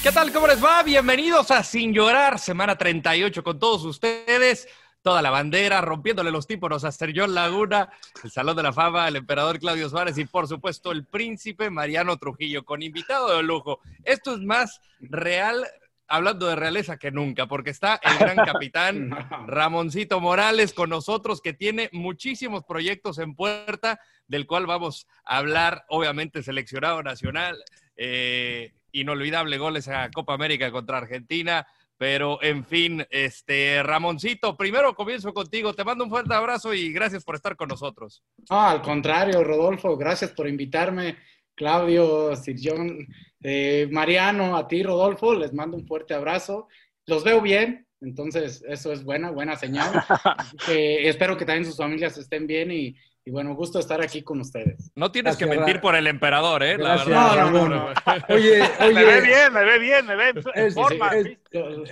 ¿Qué tal? ¿Cómo les va? Bienvenidos a Sin Llorar, semana 38 con todos ustedes. Toda la bandera, rompiéndole los tímpanos a Sergio Laguna, el Salón de la Fama, el emperador Claudio Suárez y, por supuesto, el príncipe Mariano Trujillo, con invitado de lujo. Esto es más real, hablando de realeza que nunca, porque está el gran capitán Ramoncito Morales con nosotros, que tiene muchísimos proyectos en puerta, del cual vamos a hablar, obviamente, seleccionado nacional. Eh, inolvidable goles a Copa América contra Argentina. Pero, en fin, este Ramoncito, primero comienzo contigo. Te mando un fuerte abrazo y gracias por estar con nosotros. Ah, al contrario, Rodolfo, gracias por invitarme. Claudio, Sirjon, eh, Mariano, a ti, Rodolfo, les mando un fuerte abrazo. Los veo bien, entonces eso es buena, buena señal. Eh, espero que también sus familias estén bien y, y bueno, gusto estar aquí con ustedes. No tienes que mentir por el emperador, ¿eh? La verdad. Ramón. Ramón. Oye, oye, Me ve bien, me ve bien, me ve en es, forma. es-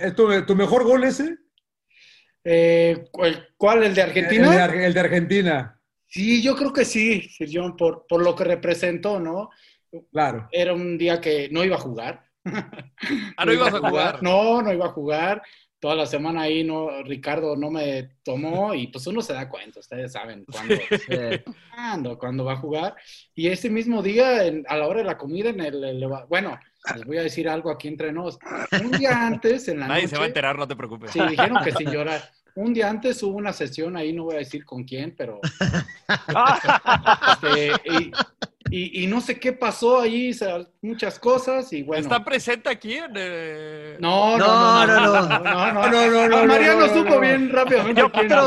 ¿es tu, tu mejor gol ese? Eh, ¿cuál, el de Argentina? El de, Ar- el de Argentina, Sí, yo creo que sí, Sirjon, por, por lo que representó, ¿no? claro. Era un día que no iba a jugar. Ah, no ibas a jugar. No, no iba a jugar. Toda la semana ahí no, Ricardo no me tomó y pues uno se da cuenta, ustedes saben cuándo, cuándo, cuándo va a jugar. Y ese mismo día, en- a la hora de la comida, en el, eleva- bueno, les voy a decir algo aquí entre nos. Un día antes, en la Nadie noche, se va a enterar, no te preocupes. sí, dijeron que sin llorar. Un día antes hubo una sesión ahí, no voy a decir con quién, pero este, y, y- y no sé qué pasó ahí, o sea, muchas cosas y bueno. ¿Está presente aquí en, eh, No, no, no, no, no, no, no, No, no, no, no, Mariano no, no, supo no. bien rápidamente. Yo, quién por,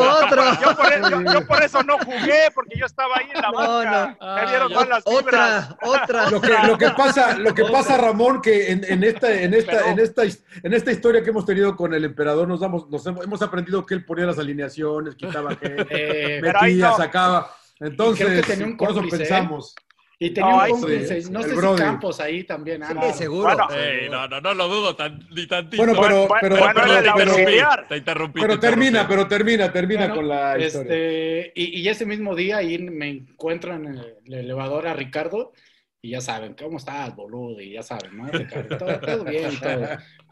yo- yo por eso no jugué, porque yo estaba ahí en la banca. no. Me dieron Ah, malas vibras. otra. Lo que, lo que pasa, lo que pasa, Ramón, que en, en esta, en esta, en esta, en esta historia que hemos tenido con el emperador, nos damos, nos hemos, hemos aprendido que él ponía las alineaciones, quitaba gente, Eh, metía, no. sacaba. Entonces, Creo que tenía un por eso ¿eh? Y tenía No, un sí, no sé Brody. si Campos ahí también. Sí, seguro. Bueno, Ey, no, no, no lo dudo tan, ni tantito. Bueno, pero, Bueno, pero, bueno, pero, pero- auxiliar. Te interrumpí. pero te termina, interrumpí. pero termina, termina Bueno, con la historia. este, y, y ese mismo día ahí me encuentro en el, el elevador a Ricardo y ya saben, ¿cómo estás, boludo? Y ya saben, ¿no? Todo, bien y todo.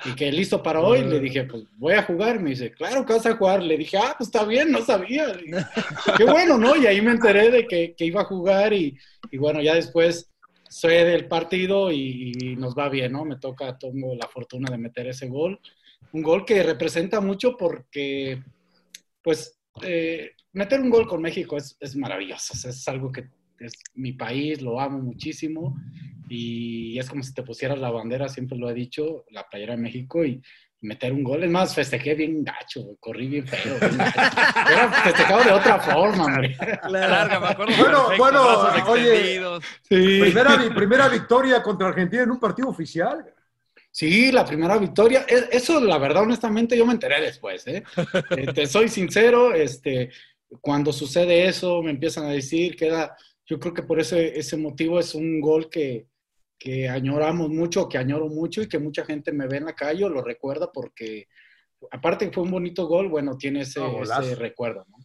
Y que listo para hoy, le dije, pues voy a jugar. Me dice, claro que vas a jugar. Le dije, ah, pues está bien, no sabía. Qué bueno, ¿no? Y ahí me enteré de que, que iba a jugar y, y bueno, ya después soy del partido y, nos va bien, ¿no? Me toca, tengo la fortuna de meter ese gol. Un gol que representa mucho porque, pues, eh, meter un gol con México es, es maravilloso. Es algo que es mi país, lo amo muchísimo y es como si te pusieras la bandera, siempre lo he dicho, la playera de México y meter un gol. Es más, festejé bien gacho, corrí bien feo. bien gacho. Era festejado de otra forma, hombre. Larga, me acuerdo. Bueno, perfecto, bueno, oye. Sí. Primera, primera victoria contra Argentina en un partido oficial. Sí, la primera victoria. Es- Eso, la verdad, honestamente, yo me enteré después, ¿eh? Eh, te soy sincero, este, cuando sucede eso, me empiezan a decir, queda, yo creo que por ese, ese motivo es un gol que, que añoramos mucho, que añoro mucho y que mucha gente me ve en la calle o lo recuerda porque, aparte que fue un bonito gol, bueno, tiene ese, ese recuerdo, ¿no?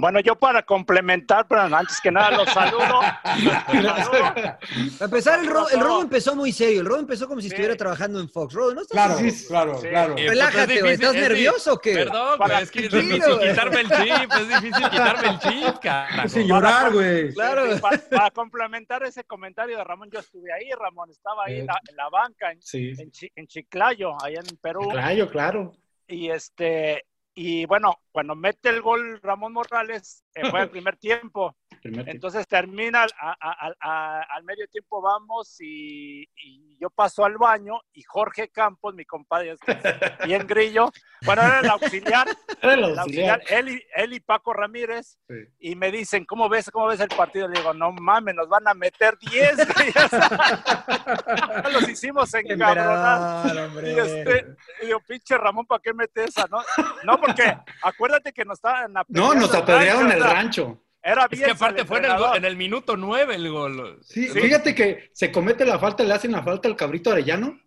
Bueno, yo para complementar, pero antes que nada los saludo. Los saludo. Para empezar, el, ro- el robo empezó muy serio. El robo empezó como si estuviera trabajando en Fox. Robo, ¿no estás Claro, claro, Sí. claro. Y, pues, Relájate, es güey. difícil, ¿Estás es nervioso o qué? Perdón, Para- es que es difícil quitarme el chip, es difícil quitarme el chip, carajo. Sin llorar, güey. Claro. Sí, para, para complementar ese comentario de Ramón, yo estuve ahí, Ramón, estaba ahí en la, en la banca, en, Sí. en en Chiclayo, allá en Perú. Claro, claro. Y este, y bueno, cuando mete el gol Ramón Morales, eh, fue el primer tiempo. Entonces termina, al medio tiempo vamos y, y yo paso al baño y Jorge Campos, mi compadre, es bien grillo, bueno, era el auxiliar, Era el auxiliar. él y, él y Paco Ramírez, Sí. y me dicen, ¿cómo ves, cómo ves el partido? Le digo, no mames, nos van a meter 10, güey. O sea, los hicimos encabronar. Y, este, y digo, pinche Ramón, ¿para qué mete esa? No, no porque acuérdate que nos estaban No, nos apedrearon el rancho. Era Es bien que aparte fue en el, en el minuto 9 el gol. Sí, fíjate que se comete la falta, le hacen la falta al cabrito Arellano.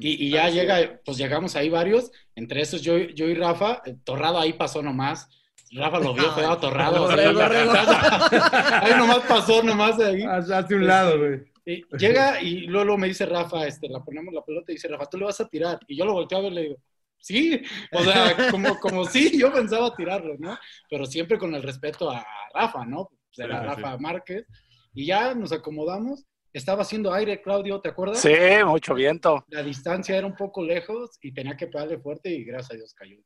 Y, y ya llega, pues llegamos ahí varios, entre esos yo, yo y Rafa, eh, Torrado ahí pasó nomás. Rafa lo vio, quedaba torrado. Ahí nomás pasó, nomás de ahí. Hace un lado, güey. Y llega y luego, luego me dice Rafa, este, la ponemos la pelota y dice, Rafa, tú le vas a tirar. Y yo lo volteo a ver y le digo, sí, o sea, como, como sí, yo pensaba tirarlo, ¿no? Pero siempre con el respeto a Rafa, ¿no? Sí, sí, Rafa Márquez. Y ya nos acomodamos. Estaba haciendo aire, Claudio, ¿te acuerdas? Sí, mucho viento. La distancia era un poco lejos y tenía que pegarle fuerte y gracias a Dios cayó.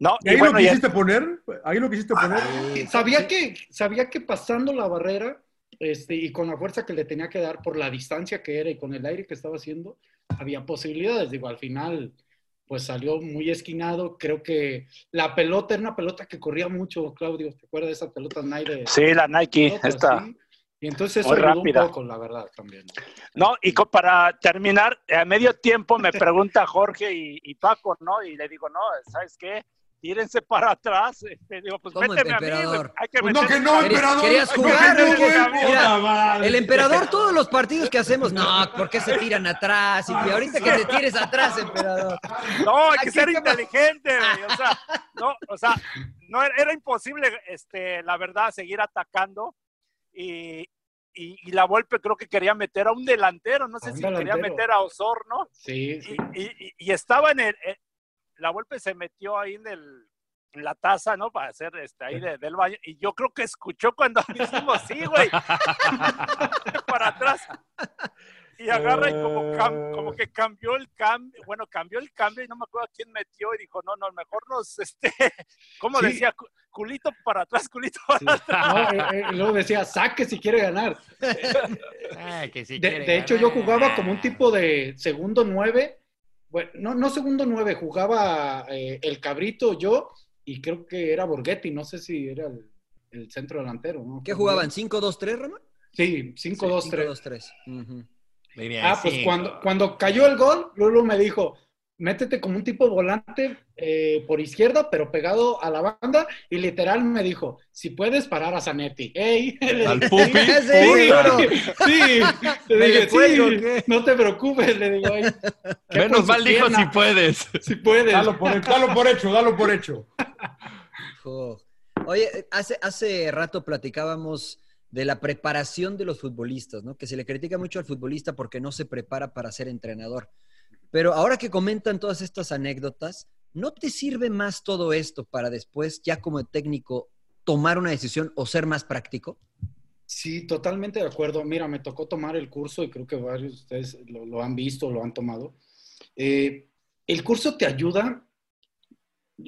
No, ¿Y ahí y bueno, lo quisiste poner? ¿Ahí lo quisiste poner? Sabía que, sabía que pasando la barrera este, y con la fuerza que le tenía que dar por la distancia que era y con el aire que estaba haciendo, había posibilidades. Digo, al final, pues salió muy esquinado. Creo que la pelota era una pelota que corría mucho, Claudio. ¿Te acuerdas de esa pelota Nike? Sí, la Nike, pelota, esta. sí? Y entonces eso Muy ayudó rápida. un poco, la verdad, también. No, y para terminar, a medio tiempo me pregunta Jorge y, y Paco, ¿no? Y le digo, no, ¿sabes qué? Tírense para atrás. Este, digo, pues ¿Cómo, méteme a mí, emperador? Hay que Pues no, que no, ¿Querías- emperador. querías jugar, que no, Mira. El emperador, todos los partidos que hacemos, no, ¿por qué se tiran atrás? Y que ahorita que te tires atrás, emperador. No, hay que ser inteligente, güey. O sea, no, o sea, no era, era imposible, este, la verdad, seguir atacando. Y, y, y la Volpe creo que quería meter a un delantero, no sé A si quería meter a Osorno. Sí, sí. Y, y- y- y estaba en el. La Volpe se metió ahí en el en la taza, ¿no? Para hacer este ahí de- del baño. Y yo creo que escuchó cuando hicimos sí, güey. Para atrás. Y agarra y como, cam- como que cambió el cambio, bueno, cambió el cambio y no me acuerdo quién metió y dijo, no, no, mejor nos, este, ¿cómo Sí. decía? Cu- Culito para atrás, culito para sí. atrás. No, eh, eh, luego decía, saque si quiere ganar. Ay, que sí De, quiere de hecho, yo jugaba como un tipo de segundo nueve. Bueno, no, no segundo nueve, jugaba eh, el cabrito yo y creo que era Borghetti, no sé si era el, el centro delantero. ¿no? ¿Qué jugaban? ¿5-2-3, Ramón? Sí, 5-2-3. 5-2-3. Ujú. Muy bien, Ah, pues cuando, cuando cayó el gol, Lulu me dijo, métete como un tipo volante eh, por izquierda, pero pegado a la banda, y literal me dijo, si puedes parar a Zanetti. ¡Ey! Al pupi. Sí, Lolo. sí, le ¿Me dije, cuelgo, sí, qué? no te preocupes, le digo, "ay, qué Menos mal dijo pierna, si puedes. si puedes. Dalo por, dalo por hecho, dalo por hecho. Jo. Oye, hace, hace rato platicábamos de la preparación de los futbolistas, ¿no? Que se le critica mucho al futbolista porque no se prepara para ser entrenador. Pero ahora que comentan todas estas anécdotas, ¿no te sirve más todo esto para después, ya como técnico, tomar una decisión o ser más práctico? Sí, totalmente de acuerdo. Mira, me tocó tomar el curso y creo que varios de ustedes lo, han visto, lo han tomado. Eh, el curso te ayuda,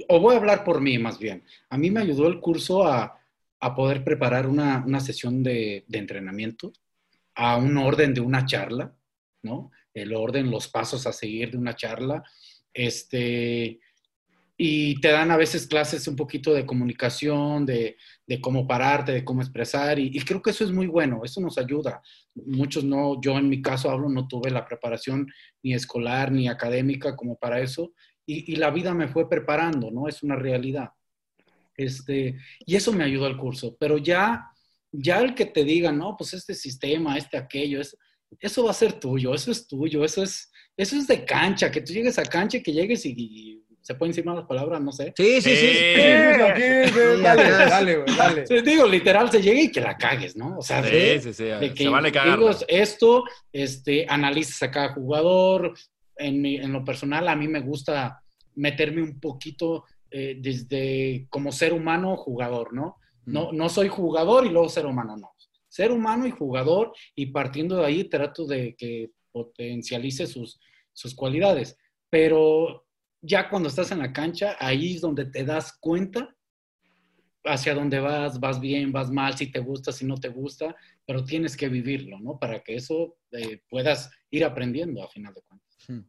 o voy a hablar por mí más bien. A mí me ayudó el curso a, a poder preparar una, una sesión de, de entrenamiento, a un orden de una charla, ¿no? El orden, los pasos a seguir de una charla. Este, y te dan a veces clases un poquito de comunicación, de, de cómo pararte, de cómo expresar, y, creo que eso es muy bueno, eso nos ayuda. Muchos no, yo en mi caso hablo, no tuve la preparación ni escolar ni académica como para eso, y, y la vida me fue preparando, ¿no? Es una realidad. Este, y eso me ayudó al curso, pero ya, ya el que te diga, no, pues este sistema, este aquello, es, eso va a ser tuyo, eso es tuyo, eso es, eso es de cancha, que tú llegues a cancha y que llegues y, y ¿Se pueden decir malas palabras? No sé. Sí, sí, sí. Sí. Sí, sí, Dale, dale, güey, dale. Sí, digo, literal, se llega y que la cagues, ¿no? O sea, de, Sí, sí, sí. de que Se vale cagarla. digo esto, este, analices a cada jugador. En, mi- en lo personal, a mí me gusta meterme un poquito eh, desde como ser humano, jugador, ¿no? No, no soy jugador y luego ser humano, no. Ser humano y jugador y partiendo de ahí trato de que potencialice sus, sus cualidades. Pero ya cuando estás en la cancha, ahí es donde te das cuenta hacia dónde vas, vas bien, vas mal, si te gusta, si no te gusta, pero tienes que vivirlo, ¿no? Para que eso eh, puedas ir aprendiendo a final de cuentas.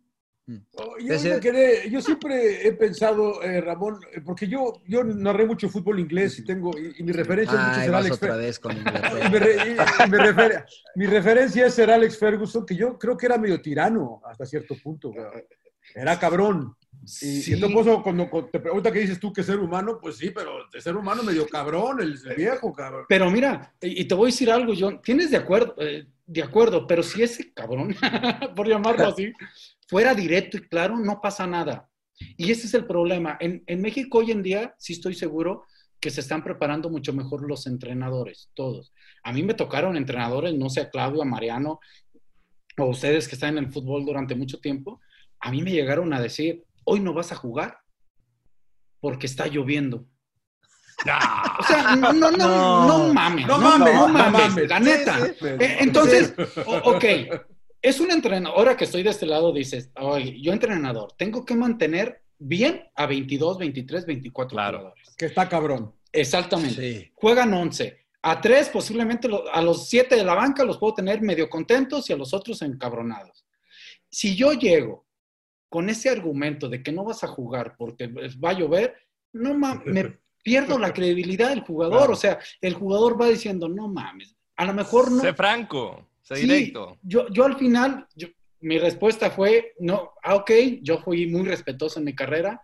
Oh, Yo, me quedé- yo siempre he pensado, eh, Ramón, eh, porque yo, yo narré mucho fútbol inglés y tengo, y, y mi referencia es mucho Ay, ser vas Alex otra Fer- vez con mi, re- y- mi refer- mi referencia es ser Alex Ferguson, que yo creo que era medio tirano hasta cierto punto. Era cabrón. Y, Sí. y entonces, cuando, cuando te pregunta que dices tú que ser humano, pues sí, pero de ser humano medio cabrón, el, el viejo, cabrón. Pero mira, y y te voy a decir algo, John, tienes de acuerdo, eh, de acuerdo, pero si ese cabrón, por llamarlo así, fuera directo y claro, no pasa nada. Y ese es el problema. En, en México hoy en día, sí estoy seguro que se están preparando mucho mejor los entrenadores, todos. A mí me tocaron entrenadores, no sé, a Claudio, a Mariano, o ustedes que están en el fútbol durante mucho tiempo, a mí me llegaron a decir, hoy no vas a jugar porque está lloviendo. O sea, no, no, no, No. no mames. No No, mames, no no mames, mames. la neta. Sí, sí. Eh, Entonces, ok, es un entrenador, ahora que estoy de este lado, dices, oye, yo entrenador, tengo que mantener bien a 22, 23, 24 Claro. jugadores. Que está cabrón. Exactamente. Sí. Juegan 11. A tres, posiblemente lo- a los siete de la banca los puedo tener medio contentos y a los otros encabronados. Si yo llego con ese argumento de que no vas a jugar porque va a llover, no mames, me pierdo la credibilidad del jugador. Claro. O sea, el jugador va diciendo, no mames, a lo mejor no. Sé franco, sé Sí, directo. Yo, yo al final, yo- mi respuesta fue, no, ah, ok, yo fui muy respetuoso en mi carrera,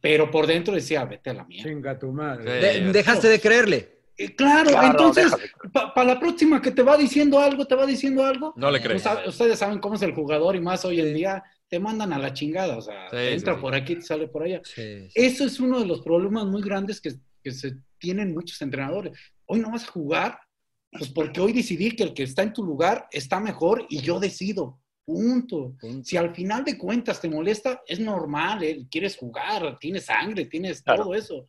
pero por dentro decía, vete a la mierda. Chinga tu madre. Sí. De- dejaste de creerle. Eh, claro, Claro, entonces, para la próxima que te va diciendo algo, te va diciendo algo, No le crees. ustedes saben cómo es el jugador y más hoy en día, te mandan a la chingada, o sea, Sí, te entra sí. por aquí, te sale por allá. Sí, sí. Eso es uno de los problemas muy grandes que, que se tienen muchos entrenadores. Hoy no vas a jugar, pues porque hoy decidí que el que está en tu lugar está mejor y yo decido. Punto. Punto. Si al final de cuentas te molesta, es normal, ¿eh? quieres jugar, tienes sangre, tienes Claro. todo eso.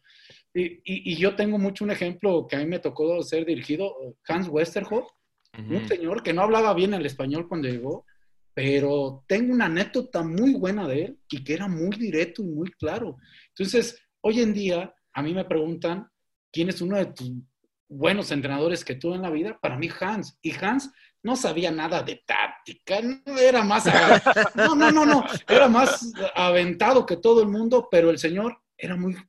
Y, y- y yo tengo mucho un ejemplo que a mí me tocó ser dirigido, Hans Westerhoff, un Ujú. señor que no hablaba bien el español cuando llegó, pero tengo una anécdota muy buena de él y que era muy directo y muy claro. Entonces, hoy en día, a mí me preguntan quién es uno de tus buenos entrenadores que tuve en la vida. Para mí, Hans. Y Hans no sabía nada de táctica, era más. No, no, no, no. Era más aventado que todo el mundo, pero el señor era muy, muy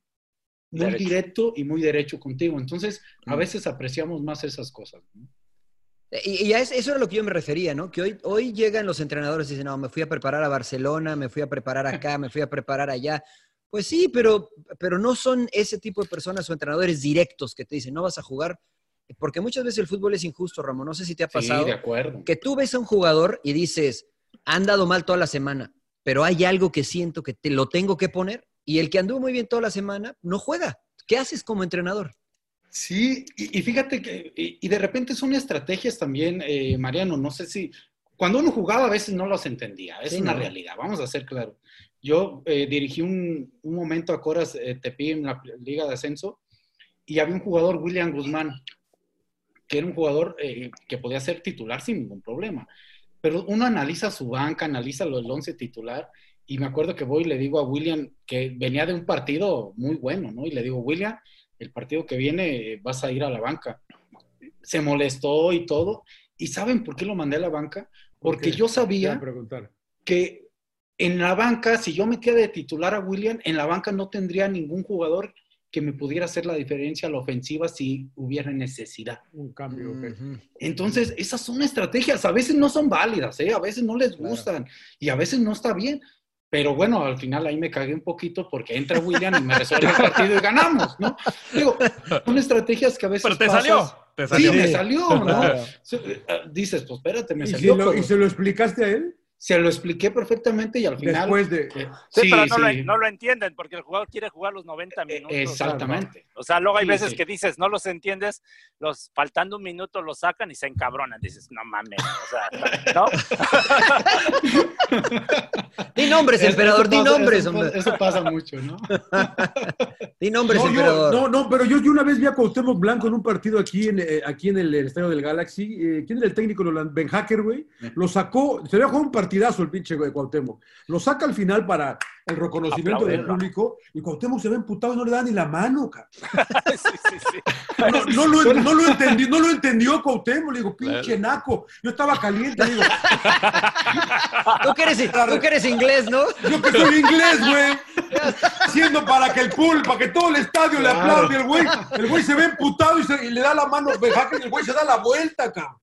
Derecho. directo y muy derecho contigo. Entonces, a veces apreciamos más esas cosas. ¿no? Y, y a es- eso era lo que yo me refería, ¿no? Que hoy, hoy llegan los entrenadores y dicen, no, me fui a preparar a Barcelona, me fui a preparar acá, me fui a preparar allá. Pues sí, pero, pero no son ese tipo de personas o entrenadores directos que te dicen, no vas a jugar. Porque muchas veces el fútbol es injusto, Ramón. No sé si te ha pasado. Sí, de acuerdo. que tú ves a un jugador y dices, ha andado mal toda la semana, pero hay algo que siento que te lo tengo que poner y el que anduvo muy bien toda la semana no juega. ¿Qué haces como entrenador? Sí, y, y fíjate que, y, y de repente son estrategias también, eh, Mariano, no sé si, cuando uno jugaba a veces no los entendía, es Sí, una no. realidad, vamos a ser claros. Yo eh, dirigí un, un momento a Coras eh, Tepi en la Liga de Ascenso y había un jugador, William Guzmán, que era un jugador eh, que podía ser titular sin ningún problema. Pero uno analiza su banca, analiza lo del once titular y me acuerdo que voy y le digo a William que venía de un partido muy bueno, ¿no? Y le digo, William, el partido que viene eh, vas a ir a la banca. Se molestó y todo. ¿Y saben por qué lo mandé a la banca? Porque yo sabía preguntar. que en la banca, si yo metía de titular a William, en la banca no tendría ningún jugador que me pudiera hacer la diferencia a la ofensiva si hubiera necesidad. Un cambio. Entonces, esas son estrategias, a veces no son válidas, ¿eh? a veces no les Claro. gustan y a veces no está bien. Pero bueno, al final ahí me cagué un poquito porque entra William y me resuelve el partido y ganamos, ¿no? Digo, son estrategias que a veces. Pero te pasas- salió. Te Sí, salió. me salió, ¿no? Sí, eh, Dices, pues espérate, me ¿Y, si salió. lo- pero- y se lo explicaste a él? Se lo expliqué perfectamente y al final... Después de... eh, Sí, sí, pero no, sí. Lo, no lo entienden porque el jugador quiere jugar los 90 Eh, minutos. Exactamente. O sea, luego hay Sí, veces sí. que dices, no los entiendes, los faltando un minuto los sacan y se encabronan. Dices, no mames. O sea, ¿no? Di nombres, Eso- emperador, eso di pasa- nombres, eso, hombre. pasa- eso pasa mucho, ¿no? Di nombres, No, yo- emperador. no, no, pero yo, yo una vez vi a Cuauhtémoc Blanco en un partido aquí en, eh, aquí en el, el estadio del Galaxy. Eh, ¿Quién era el técnico? Ben Hacker, güey. Lo sacó, se había jugado un partidazo el pinche güey, Cuauhtémoc. Lo saca al final para el reconocimiento del público y Cuauhtémoc se ve emputado y no le da ni la mano, cara. sí, sí, sí. No, no lo, no lo entendió, no lo entendió Cuauhtémoc. Le digo, pinche naco. Yo estaba caliente, le digo, Tú que, eres, tú que eres inglés, ¿no? yo que soy inglés, güey. Siendo para que el pool, para que todo el estadio le aplaude el güey. El güey se ve emputado y, se- y le da la mano y el güey se da la vuelta, cabrón.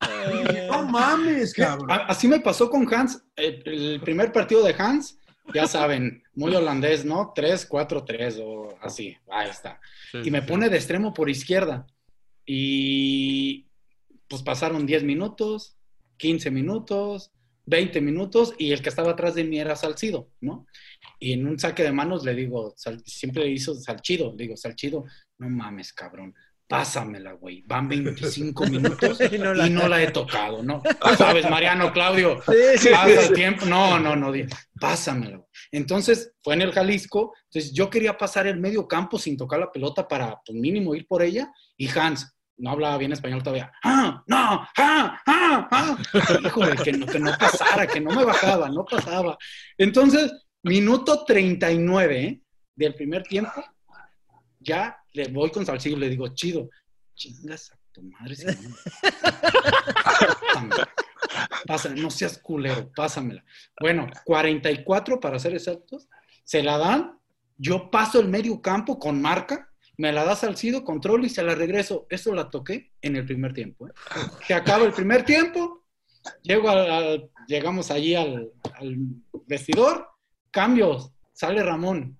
No mames, cabrón. Así me pasó con Hans. El, el primer partido de Hans, ya saben, muy holandés, ¿no? 3, 4, 3 o así. Ahí está. Y me pone de extremo por izquierda. Y pues pasaron 10 minutos, 15 minutos, 20 minutos y el que estaba atrás de mí era Salcido, ¿no? Y en un saque de manos le digo, Sal- siempre le hizo Salchido, le digo, Salchido, no mames, cabrón, pásamela, güey. Van 25 minutos Y no y la- no la he tocado, ¿no? Sabes, Mariano, Claudio, Sí, sí, pasa sí. el tiempo. No, no, no, di- pásamela. güey. Entonces fue en el Jalisco, entonces yo quería pasar el medio campo sin tocar la pelota para, pues mínimo, ir por ella. Y Hans, no hablaba bien español todavía. ¡Ah! ¡No! ¡Ah! ¡Ah! ¡Ah! Híjole, que no, que no pasara, que no me bajaba, no pasaba. Entonces, minuto 39 ¿eh? del primer tiempo, ya le voy con Salcido y le digo, chido, chingas a tu madre, si. Pásamela. Pásame, no seas culero, pásamela. Bueno, 44 para ser exactos, se la dan, yo paso el medio campo con marca, me la da Salcido, control y se la regreso. Eso la toqué en el primer tiempo. ¿eh? Se acaba el primer tiempo, llego al- llegamos allí al, al vestidor, cambios, sale Ramón.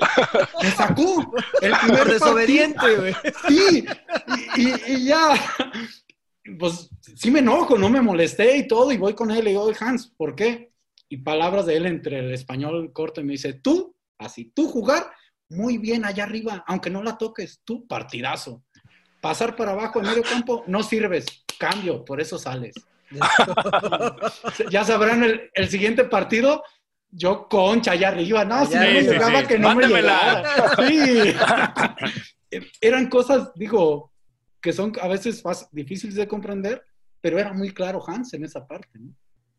Me sacó el primer desobediente, güey. Sí, y, y- y ya, pues sí me enojo, no me molesté y todo, y voy con él y digo, "Oye, Hans, ¿por qué? Y palabras de él entre el español corto y me dice, tú, así, tú jugar muy bien allá arriba, aunque no la toques, tú partidazo. Pasar para abajo en medio campo, no sirves, cambio, por eso sales. ya sabrán el, el siguiente partido, yo concha allá arriba, no, si no Allá me llegaba Sí, sí. que no Mándemela. me llegaba. Sí. Eran cosas, digo, que son a veces fácil- difíciles de comprender, pero era muy claro Hans en esa parte. ¿no?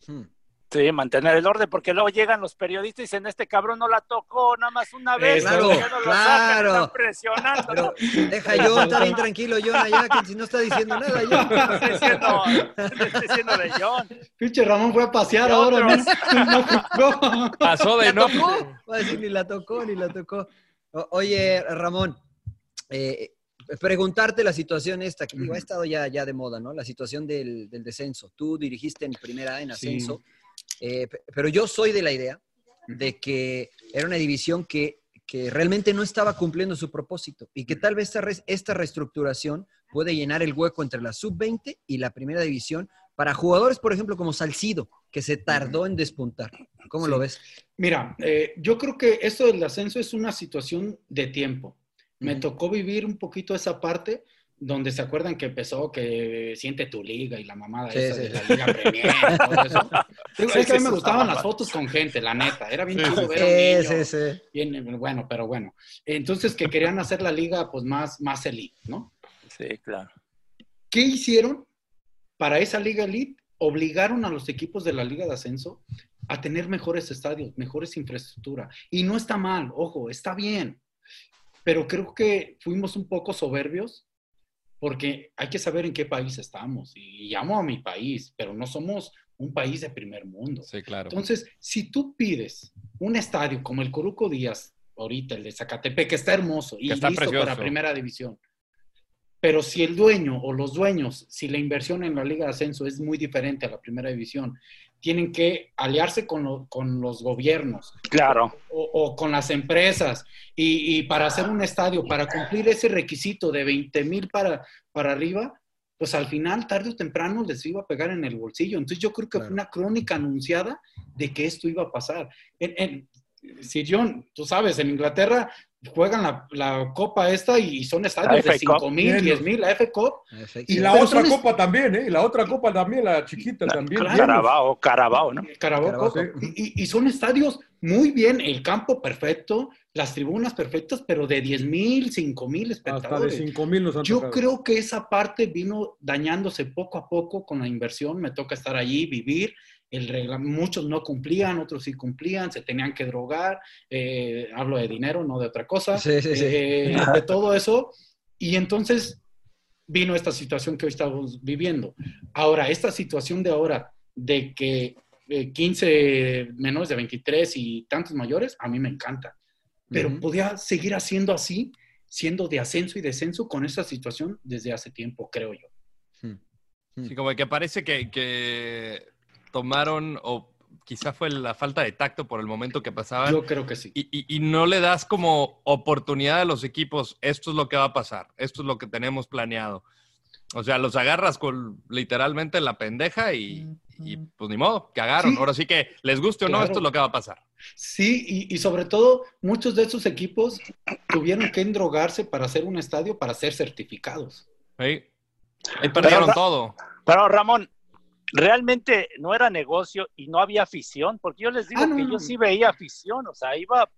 Hmm. Sí, mantener el orden, porque luego llegan los periodistas y dicen, este cabrón no la tocó nada más una vez, Claro, ¿por qué no lo sacan? claro. Están presionando. Pero deja John, está bien tranquilo, John, allá, que si no está diciendo nada, No John. estoy diciendo, no estoy diciendo de John. Pinche Ramón fue a pasear ahora, ¿no? No. Pasó de ¿La no. tocó? Va a decir, ni la tocó, ni la tocó. O- oye, Ramón, eh, preguntarte la situación esta, que digo, ha estado ya, ya de moda, ¿no? La situación del, del descenso. Tú dirigiste en primera en Sí. Eh, pe- pero yo soy de la idea de que era una división que, que realmente no estaba cumpliendo su propósito y que tal vez esta, esta reestructuración puede llenar el hueco entre la sub-20 y la primera división para jugadores, por ejemplo, como Salcido, que se tardó en despuntar. ¿Cómo Sí. lo ves? Mira, eh, yo creo que esto del ascenso es una situación de tiempo. Me tocó vivir un poquito esa parte donde se acuerdan que empezó que siente tu liga y la mamada Sí, esa sí. de la liga Premier y todo eso. Digo, Sí, es que a mí me gustaban las fotos con gente, la neta. Era bien chido ver a un niño. bien, bueno, pero bueno. Entonces que querían hacer la liga pues más, más elite, ¿no? Sí, claro. ¿Qué hicieron para esa liga elite? Obligaron a los equipos de la liga de ascenso a tener mejores estadios, mejores infraestructura. Y no está mal, ojo, está bien. Pero creo que fuimos un poco soberbios porque hay que saber en qué país estamos. Y llamo a mi país, pero no somos un país de primer mundo. Sí, claro. Entonces, si tú pides un estadio como el Coruco Díaz, ahorita el de Zacatepec, que está hermoso y Que está listo precioso. para primera división, pero si el dueño o los dueños, si la inversión en la Liga de Ascenso es muy diferente a la primera división, tienen que aliarse con, lo- con los gobiernos Claro. o, o con las empresas y, y para hacer un estadio, para cumplir ese requisito de 20 mil para, para arriba, pues al final, tarde o temprano, les iba a pegar en el bolsillo. Entonces yo creo que fue una crónica anunciada de que esto iba a pasar. En, en- Sir John, tú sabes, en Inglaterra juegan la, la copa esta y son estadios La de FA Cup. 5 mil, Bien. 10 mil, la F Cup. Y la Pero otra son copa también, ¿eh? Y la otra copa también, la chiquita también. claro. Carabao, Carabao, ¿no? Carabao Carabao, sí. Y, y- son estadios muy bien, el campo perfecto, las tribunas perfectas, pero de 10 mil, 5 mil Hasta de espectadores. 5 mil nos han Yo tocado. creo que esa parte vino dañándose poco a poco con la inversión. Me toca estar allí, vivir. El regla- muchos no cumplían, otros sí cumplían, se tenían que drogar. eh, hablo de dinero, no de otra cosa. Sí, sí, sí. eh, de todo eso. Y entonces vino esta situación que hoy estamos viviendo. Ahora, esta situación de ahora, de que eh, 15 menores de 23 y tantos mayores, a mí me encanta. Pero podía seguir haciendo así, siendo de ascenso y descenso con esta situación desde hace tiempo, creo yo. Sí, como que parece que, que tomaron, o quizá fue la falta de tacto por el momento que pasaban, Yo creo que sí. y, y- y no le das como oportunidad a los equipos, esto es lo que va a pasar, esto es lo que tenemos planeado. O sea, los agarras con literalmente la pendeja y, y, pues ni modo, cagaron. Sí. Ahora sí que les guste o no, esto es lo que va a pasar. Sí, y, y sobre todo, muchos de esos equipos tuvieron que endrogarse para hacer un estadio, para ser certificados. ¿sí? Ahí perdieron Pero- todo. Pero Ramón, realmente no era negocio y no había afición, porque yo les digo Ah, no, que no. yo sí veía afición, o sea, iba,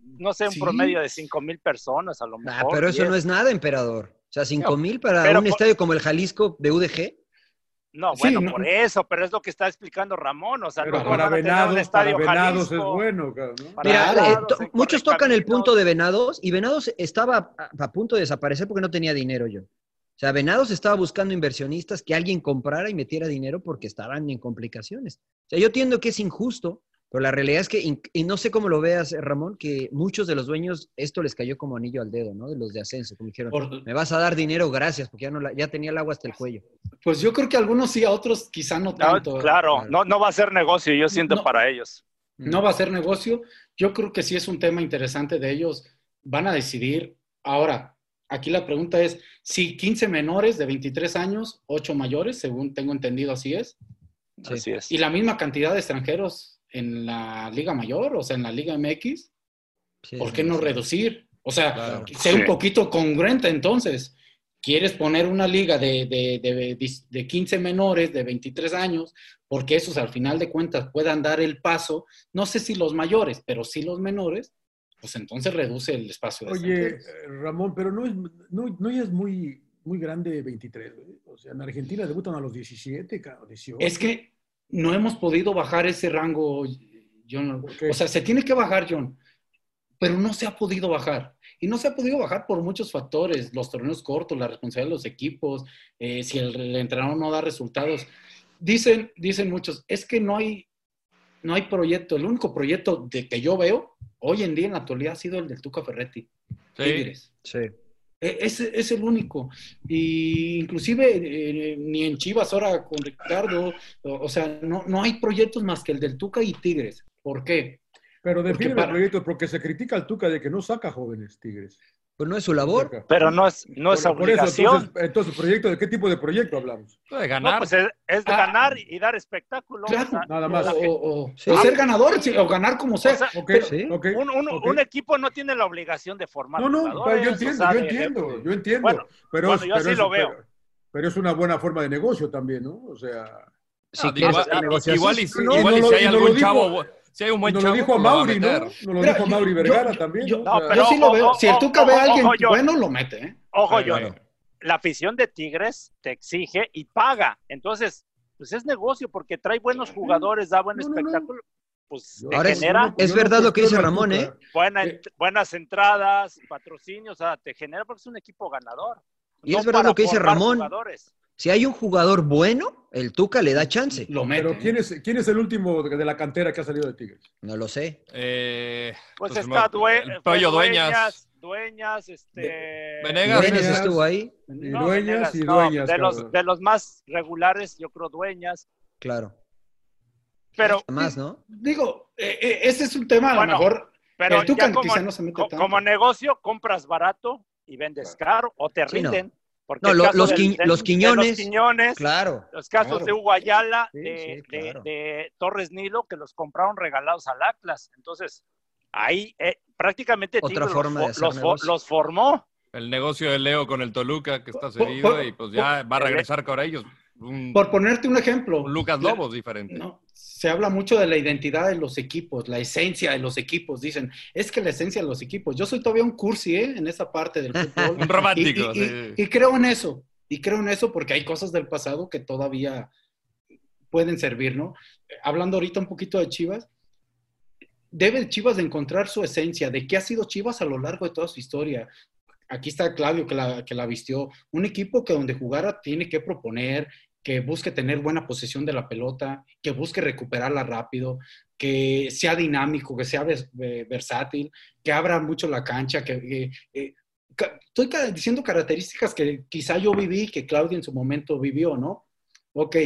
no sé, un Sí. promedio de 5 mil personas a lo Ah, mejor. pero eso 10. no es nada, emperador. O sea, 5 mil para pero un por- estadio como el Jalisco de UDG. No, Sí, bueno, no. por eso, pero es lo que está explicando Ramón, o sea, Pero no para Venados, para estadio Venados es Jalisco. bueno, cabrón, ¿no? Para Mira, Venados, eh, to- en muchos tocan el punto de Venados y Venados estaba a, a punto de desaparecer porque no tenía dinero yo. O sea, Venados estaba buscando inversionistas que alguien comprara y metiera dinero porque estaban en complicaciones. O sea, yo entiendo que es injusto, pero la realidad es que, y no sé cómo lo veas, eh, Ramón, que muchos de los dueños esto les cayó como anillo al dedo, ¿no? De los de ascenso, como dijeron, Por- me vas a dar dinero, gracias, porque ya, no la- ya tenía el agua hasta el cuello. pues yo creo que algunos sí, a otros quizá no No, tanto. claro, no, no va a ser negocio, yo siento No. para ellos. no va a ser negocio. Yo creo que sí es un tema interesante de ellos. Van a decidir. Ahora, aquí la pregunta es, si 15 menores de 23 años, 8 mayores, según tengo entendido así es, Sí. Así es. y la misma cantidad de extranjeros en la Liga Mayor, o sea, en la Liga MX, Sí, ¿por sí, qué no sí. reducir? O sea, Claro. ser un poquito congruente entonces. ¿Quieres poner una liga de, de, de, de 15 menores de 23 años? Porque esos al final de cuentas puedan dar el paso, no sé si los mayores, pero sí los menores, pues entonces reduce el espacio de Oye, eh, Ramón, pero no es, no, no es muy, muy grande 23, güey. O sea, en Argentina debutan a los 17, cabrón, 18. Es que no hemos podido bajar ese rango, John. O sea, se tiene que bajar, John, pero no se ha podido bajar. Y no se ha podido bajar por muchos factores, los torneos cortos, la responsabilidad de los equipos, eh, si el, el entrenador no da resultados. Dicen, dicen muchos, es que no hay, no hay proyecto. El único proyecto de que yo veo hoy en día en la actualidad ha sido el del Tuca Ferretti. Sí. Tigres. Sí. E- Ese es el único. Y inclusive eh, ni en Chivas ahora con Ricardo, o, o sea, no, no hay proyectos más que el del Tuca y Tigres. ¿Por qué? pero define para- el proyecto porque se critica al Tuca de que no saca jóvenes Tigres. Pues no es su labor. Pero no es, no es Por- por eso, obligación. entonces, entonces, ¿proyecto de qué tipo de proyecto hablamos? De No, ganar. pues es, es de Ah. ganar y dar espectáculo. Claro, o sea, Nada más. o- o- Sí. o ser ganador sí, o ganar como sea. Pero- Sí. un, un- ok. un equipo no tiene la obligación de formar No, no, yo o entiendo, sea, yo entiendo, yo entiendo. Bueno, pero, bueno, yo pero es- lo veo. Pero, pero es una buena forma de negocio también, ¿no? O sea, Si Ah, quieres igual, y, sí, no, igual y y no si hay algún chavo, si hay un buen nos chavo, lo dijo a a Mauri, ¿no? Nos lo dijo yo- Mauri yo- Vergara yo- también. yo- yo sí lo ojo, veo. Si el ojo, Tuca ve a alguien bueno, lo mete. ¿eh? Ojo, ay. la afición de Tigres te exige y paga. Entonces, pues es negocio porque trae buenos jugadores, da buen No, no, no. espectáculo. Pues Yo- te Ahora yo es- genera es yo verdad lo que dice Ramón, buena- Eh. buenas entradas, patrocinios, o sea, te genera porque es un equipo ganador. Y No es verdad lo que dice Ramón. jugadores. Si hay un jugador bueno, el Tuca le da chance. Lo mete. Pero ¿eh? ¿quién es, ¿quién es el último de la cantera que ha salido de Tigres? No lo sé. Eh, Pues pues, está Due- el Pollo dueñas, Dueñas. dueñas, este. Venegas. Venegas. estuvo ahí, Y No, dueñas Venegas, y no, dueñas. de, los, cabrón. de los más regulares, yo creo dueñas. claro. Pero, Más, ¿no? Digo, eh, eh, ese es un tema a Bueno, lo mejor. pero el como, quizá no se mete co- tanto. como negocio, compras barato y vendes caro o te Sí, no. Porque No, lo- los del- Qui- del- los de Quiñones, Quiñones, Claro. los casos claro. de Hugo Ayala, Sí, de, sí, de- claro. de Torres Nilo, que los compraron regalados al Atlas. Entonces, ahí eh, prácticamente Otra forma de los, hacer fo- los, los formó. El negocio de Leo con el Toluca, que está cedido, y pues ya va a regresar con ellos. Un, Por ponerte un ejemplo. un Lucas la- Lobos diferente. No, se habla mucho de la identidad de los equipos, la esencia de los equipos. Dicen, es que la esencia de los equipos. Yo soy todavía un cursi ¿eh? en esa parte del fútbol. Un romántico. Y, y- sí. y- y creo en eso. Y creo en eso porque hay cosas del pasado que todavía pueden servir, ¿no? Hablando ahorita un poquito de Chivas, debe Chivas de encontrar su esencia, de qué ha sido Chivas a lo largo de toda su historia. Aquí está Claudio que la, que la vistió. Un equipo que donde jugara tiene que proponer, que busque tener buena posesión de la pelota, que busque recuperarla rápido, que sea dinámico, que sea vers- eh, versátil, que abra mucho la cancha, que, eh, ca- estoy diciendo características que quizá yo viví, que Claudia en su momento vivió, ¿no? Ok,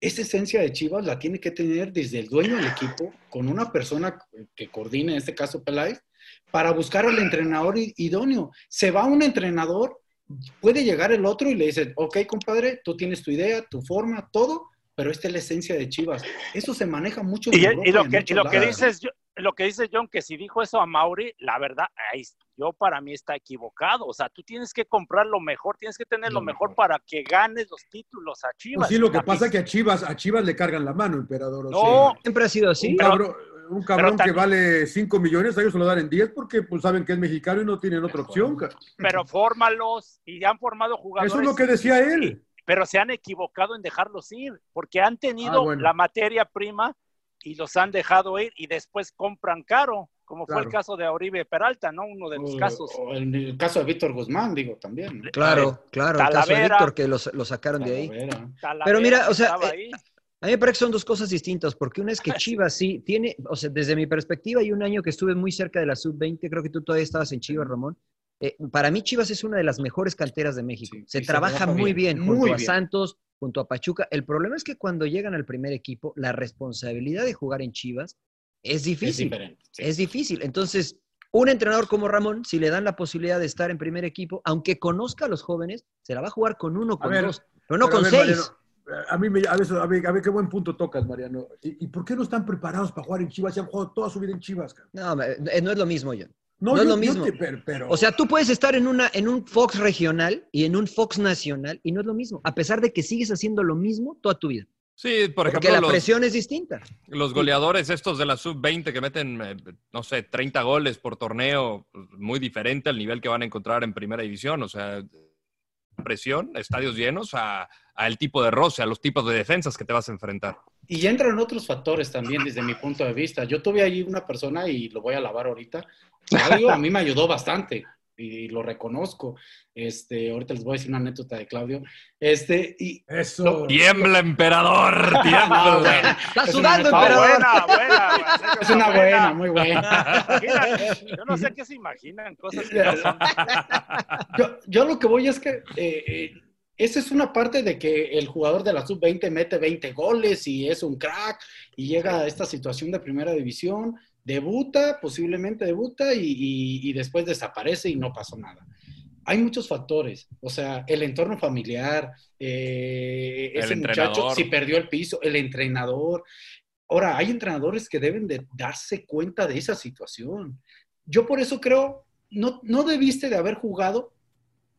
esa esencia de Chivas la tiene que tener desde el dueño del equipo, con una persona que coordine, en este caso Peláez, para buscar al entrenador idóneo. Se va un entrenador, puede llegar el otro y le dice, ok, compadre, tú tienes tu idea, tu forma, todo, pero esta es la esencia de Chivas. Eso se maneja mucho en Y, Europa y lo que, y lo que dices, yo- lo que dice John, que si dijo eso a Mauri, la verdad, yo para mí está equivocado. O sea, tú tienes que comprar lo mejor, tienes que tener lo, Lo mejor, mejor. para que ganes los títulos a Chivas. Pues sí, lo que pasa es que a Chivas, a Chivas le cargan la mano, emperador. o No, sea, Siempre ha sido así. un cabrón, un cabrón que vale 5 millones, a ellos se lo dan en 10 porque pues, saben que es mexicano y no tienen otra opción. pero fórmalos y han formado jugadores. Eso es lo que decía él. Pero se han equivocado en dejarlos ir, porque han tenido Ah, bueno. la materia prima y los han dejado ir y después compran caro, como fue el caso de Oribe Peralta, ¿no? Uno de los O- casos. o en el caso de Víctor Guzmán, digo, también. ¿no? Claro, claro. El caso de. Víctor que los- lo sacaron de ahí. Talavera. Pero mira, o sea. A mí me parece que son dos cosas distintas, porque una es que Chivas sí tiene, o sea, desde mi perspectiva, hay un año que estuve muy cerca de la sub-20, creo que tú todavía estabas en Chivas, Ramón. Eh, para mí Chivas es una de las mejores canteras de México. Sí, se, y se trabaja trabaja muy bien, bien, muy junto a bien. Santos, junto a Pachuca. El problema es que cuando llegan al primer equipo, la responsabilidad de jugar en Chivas es Es difícil. diferente. sí. Es difícil. Entonces, un entrenador como Ramón, si le dan la posibilidad de estar en primer equipo, aunque conozca a los jóvenes, se la va a jugar con uno, con ver, dos, pero no Pero con ver, seis. Mariano, a mí, me, a, veces, a, ver, a ver qué buen punto tocas, Mariano. ¿Y, y por qué no están preparados para jugar en Chivas? Se han jugado toda su vida en Chivas. cara? No, eh, no es lo mismo, John. No, No es lo mismo. te- pero, pero- O sea, tú puedes estar en, una, en un Fox regional y en un Fox nacional y no es lo mismo, a pesar de que sigues haciendo lo mismo toda tu vida. Sí, por porque ejemplo, la los, presión es distinta. los goleadores estos de la sub-20 que meten, eh, no sé, 30 goles por torneo, pues, muy diferente al nivel que van a encontrar en primera división. O sea, presión, estadios llenos, a, a tipo de roce, a los tipos de defensas que te vas a enfrentar. Y entran otros factores también desde mi punto de vista. Yo tuve ahí una persona y lo voy a lavar ahorita. Claudio a mí me ayudó bastante y lo reconozco. Este, ahorita les voy a decir una anécdota de Claudio. Este, y Eso. ¡Tiembla, emperador! No, ¡Tiembla! bueno, Está Es sudando, una- No, emperador. buena, buena. en serio, es una buena, muy buena. Imagina, yo no sé qué se imaginan, cosas que no son. Yo, yo lo que voy es que eh, eh, esa es una parte de que el jugador de la sub-20 mete 20 goles y es un crack y llega a esta situación de primera división, debuta, posiblemente debuta y, y- y después desaparece y no pasó nada. Hay muchos factores, o sea, el entorno familiar, eh, El ese muchacho si perdió el piso, el entrenador. Ahora, hay entrenadores que deben de darse cuenta de esa situación. Yo por eso creo, no, no debiste de haber jugado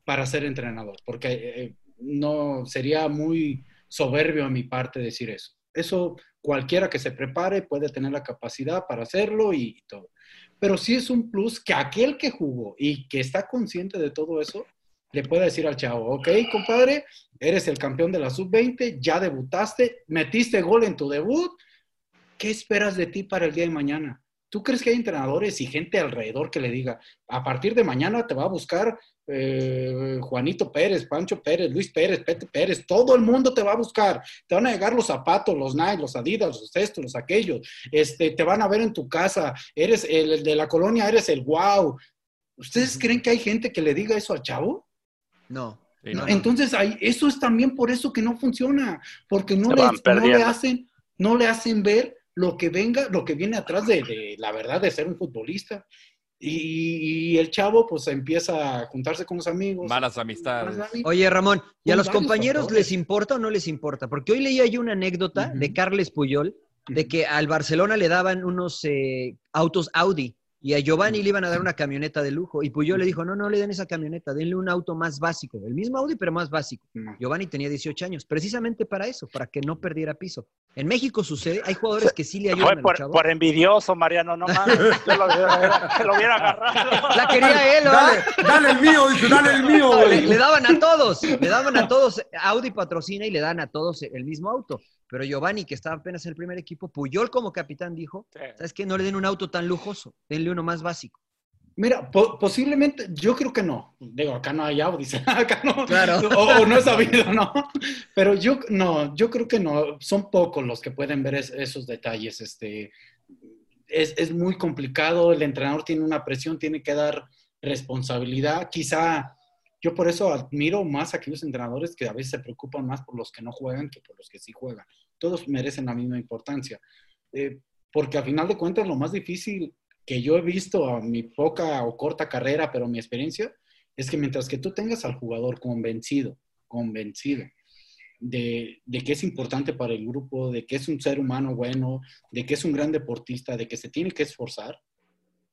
para ser entrenador, porque eh, no sería muy soberbio a mi parte decir eso. Eso cualquiera que se prepare puede tener la capacidad para hacerlo y todo. Pero sí es un plus que aquel que jugó y que está consciente de todo eso, le pueda decir al chavo, ok, compadre, eres el campeón de la sub-20, ya debutaste, metiste gol en tu debut, ¿qué esperas de ti para el día de mañana? ¿Tú crees que hay entrenadores y gente alrededor que le diga, a partir de mañana te va a buscar eh, Juanito Pérez, Pancho Pérez, Luis Pérez, Pete Pérez, todo el mundo te va a buscar, te van a llegar los zapatos, los Nike, los Adidas, los estos, los aquellos, este, te van a ver en tu casa, eres el, el de la colonia, eres el wow. ¿Ustedes creen que hay gente que le diga eso al chavo? No. Sí, No, no, entonces, ahí, eso es también por eso que no funciona, porque no, le, no hacen, no le hacen ver lo que venga, lo que viene atrás de, de la verdad de ser un futbolista. Y, y el chavo pues empieza a juntarse con los amigos. Malas amistades. Oye, Ramón, ¿y a los compañeros factores. les importa o no les importa? Porque hoy leía yo una anécdota de Carles Puyol de que al Barcelona le daban unos eh, autos Audi y a Giovanni le iban a dar una camioneta de lujo y Puyol le dijo, no, no le den esa camioneta, denle un auto más básico, el mismo Audi pero más básico. No. Giovanni tenía 18 años, precisamente para eso, para que no perdiera piso. En México sucede, hay jugadores que sí le ayudan Fue por, por envidioso, Mariano, no mames. Yo lo hubiera, lo hubiera agarrado. La quería él, ¿no? Dale, dale el mío, dice, dale el mío, Le, le daban a todos, le daban a todos, Audi patrocina y le dan a todos el mismo auto. Pero Giovanni, que estaba apenas en el primer equipo, Puyol como capitán dijo, Sí. ¿sabes qué? No le den un auto tan lujoso, denle uno más básico. Mira, po- posiblemente, yo creo que no. Digo, acá no hay Audi, acá no. Claro. O, o no es sabido, ¿no? Pero yo, no, yo creo que no. Son pocos los que pueden ver es- esos detalles. Este, es, es muy complicado, el entrenador tiene una presión, tiene que dar responsabilidad. Quizá yo por eso admiro más a aquellos entrenadores que a veces se preocupan más por los que no juegan que por los que sí juegan. Todos merecen la misma importancia. Eh, porque a final de cuentas lo más difícil que yo he visto a mi poca o corta carrera, pero mi experiencia, es que mientras que tú tengas al jugador convencido, convencido de, de que es importante para el grupo, de que es un ser humano bueno, de que es un gran deportista, de que se tiene que esforzar,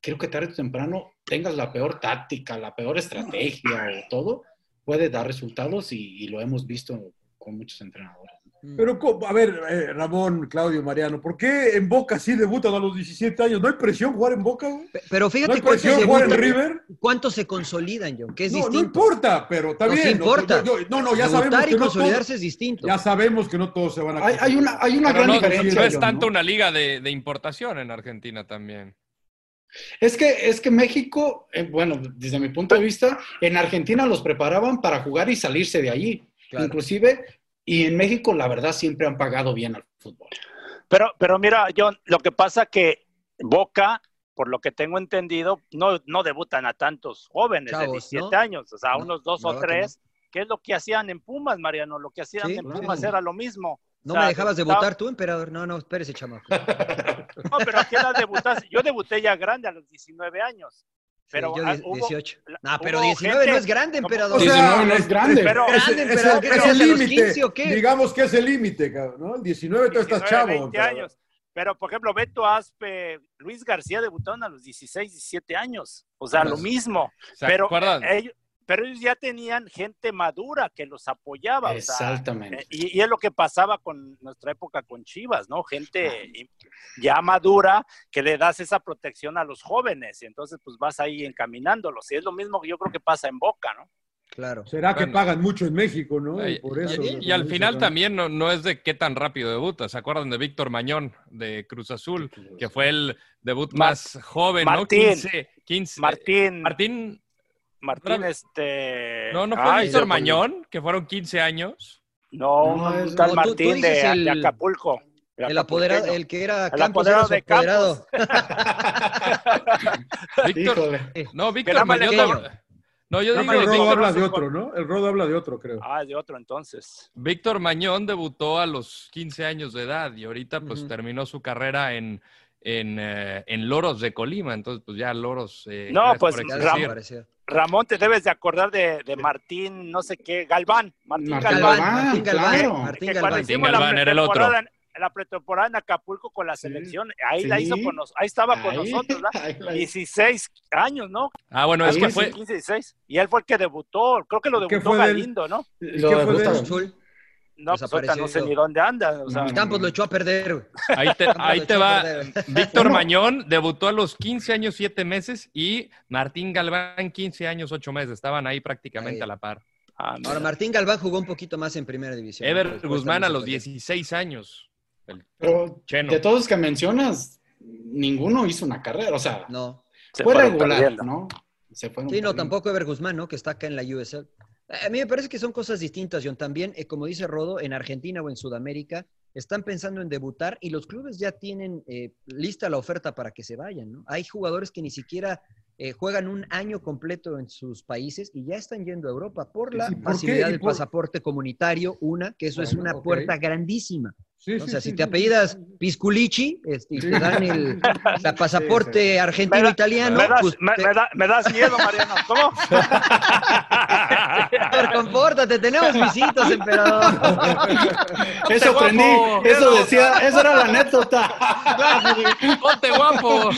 creo que tarde o temprano tengas la peor táctica, la peor estrategia o todo, puede dar resultados y lo hemos visto con muchos entrenadores. Pero, ¿cómo? a ver, eh, Ramón, Claudio, Mariano, ¿por qué en Boca sí debutan a los 17 años? ¿No hay presión jugar en Boca? Pero ¿No fíjate hay cuántos presión jugar en River? cuántos se consolidan, John, que es No, no importa, pero está No, no, importa. yo- no, no, ya sabemos Debutar que y no consolidarse todos, es distinto. ya sabemos que no todos se van a Hay, hay una, hay una Pero gran no, diferencia. no es tanto ¿no? una liga de, de importación en Argentina también. Es que, es que México, eh, bueno, desde mi punto de vista, en Argentina los preparaban para jugar y salirse de allí. Claro. Inclusive, y en México, la verdad, siempre han pagado bien al fútbol. Pero, pero mira, John, lo que pasa que Boca, por lo que tengo entendido, no, no debutan a tantos jóvenes de Chavos, 17 ¿no? años, o sea, No, unos dos o tres, que es lo que hacían en Pumas, Mariano, lo que hacían Sí, en claro. Pumas era lo mismo. ¿No O sea, me dejabas debutar tú, emperador? No, no, espérese, chamaco. No, pero ¿a qué edad debutaste? Yo debuté ya grande, a los 19 años. Pero Sí, yo ah, die- hubo- 18. la- No, pero hubo 19 no es grande, emperador. O sea, 19 no es grande. Pero- Ese- Grande, ese- emperador, ¿qué ese tenías a los límite, 15 o qué? Digamos que es el límite, cabrón, ¿no? El 19 tú estás 19, chavo. 20 emperador. años. Pero, por ejemplo, Beto Aspe, Luis García debutaron a los 16, 17 años. O sea, lo mismo. ¿Se Pero acuerdan? ellos, pero ellos ya tenían gente madura que los apoyaba. o sea, Exactamente. eh, y, y es lo que pasaba con nuestra época con Chivas, ¿no? Gente ya madura que le das esa protección a los jóvenes y entonces pues vas ahí encaminándolos. Y es lo mismo que yo creo que pasa en Boca, ¿no? Claro. Será que pagan mucho en México, ¿no? Y, Y por eso. y- y al final también no, no es de qué tan rápido debuta. ¿Se acuerdan de Víctor Mañón de Cruz Azul? Que fue el debut Mar- más joven, Martín. ¿no? 15, 15. Martín, Martín, Martín, no, este... no, no fue ay, Víctor. Mañón, que fueron 15 años. No, No, un tal no, tú- tú Martín de, dices el- de Acapulco. El apoderado, el que era El Campos, apoderado de Campos. Víctor, no, Víctor Mañón. No, yo No, digo, pero el Rodo Víctor, habla de otro, ¿no? El Rodo habla de otro, creo. Ah, de otro entonces. Víctor Mañón debutó a los 15 años de edad y ahorita pues terminó su carrera en, en, eh, en Loros de Colima. Entonces, pues ya Loros. eh, No, pues, desapareció. Ramón, te debes de acordar de, de Martín, no sé qué, Galván. Martín Martín Galván. Galván, Martín Galván, claro. Martín que Galván. Galván la era el otro. en- la pretemporada en Acapulco con la selección, ahí la Sí. hizo con nos, ahí estaba con Ahí, nosotros, ¿verdad? ahí la- 16 años, ¿no? Ah, bueno, es Ahí que sí. fue. 15, 16. Y él fue el que debutó, creo que lo ¿Qué debutó fue del- Galindo, ¿no? Lo ¿Qué fue debuta- de- Azul. No, pues ahorita no sé ni dónde anda. O sea, Campos lo echó a perder. güey. Ahí te, ahí va. Víctor. Mañón debutó a los 15 años, 7 meses y Martín Galván 15 años, 8 meses. Estaban ahí prácticamente Ahí. a la par. ah. Ahora, Martín Galván jugó un poquito más en primera división. Ever Guzmán a los se fue. 16 años. El Pero Cheno. de todos los que mencionas, ninguno hizo una carrera. O sea, No. Se fue regular, perdiendo. ¿no? Se Sí, no, perdiendo. tampoco Ever Guzmán, ¿no? Que está acá en la USL. A mí me parece que son cosas distintas, John. También, eh, como dice Rodo, en Argentina o en Sudamérica están pensando en debutar y los clubes ya tienen eh, lista la oferta para que se vayan, ¿no? Hay jugadores que ni siquiera eh, juegan un año completo en sus países y ya están yendo a Europa por la facilidad ¿Y del por- pasaporte comunitario, una, que eso es una puerta grandísima. Sí, O sí, sea, sí, si te sí. apellidas Pisculici este, y te dan el la pasaporte argentino-italiano, me, das, pues, me- te- me da- me das miedo, Mariano. ¿Cómo? Compórtate, tenemos visitas, emperador. Eso aprendí, eso decía, eso era la anécdota. ¡Ponte guapo!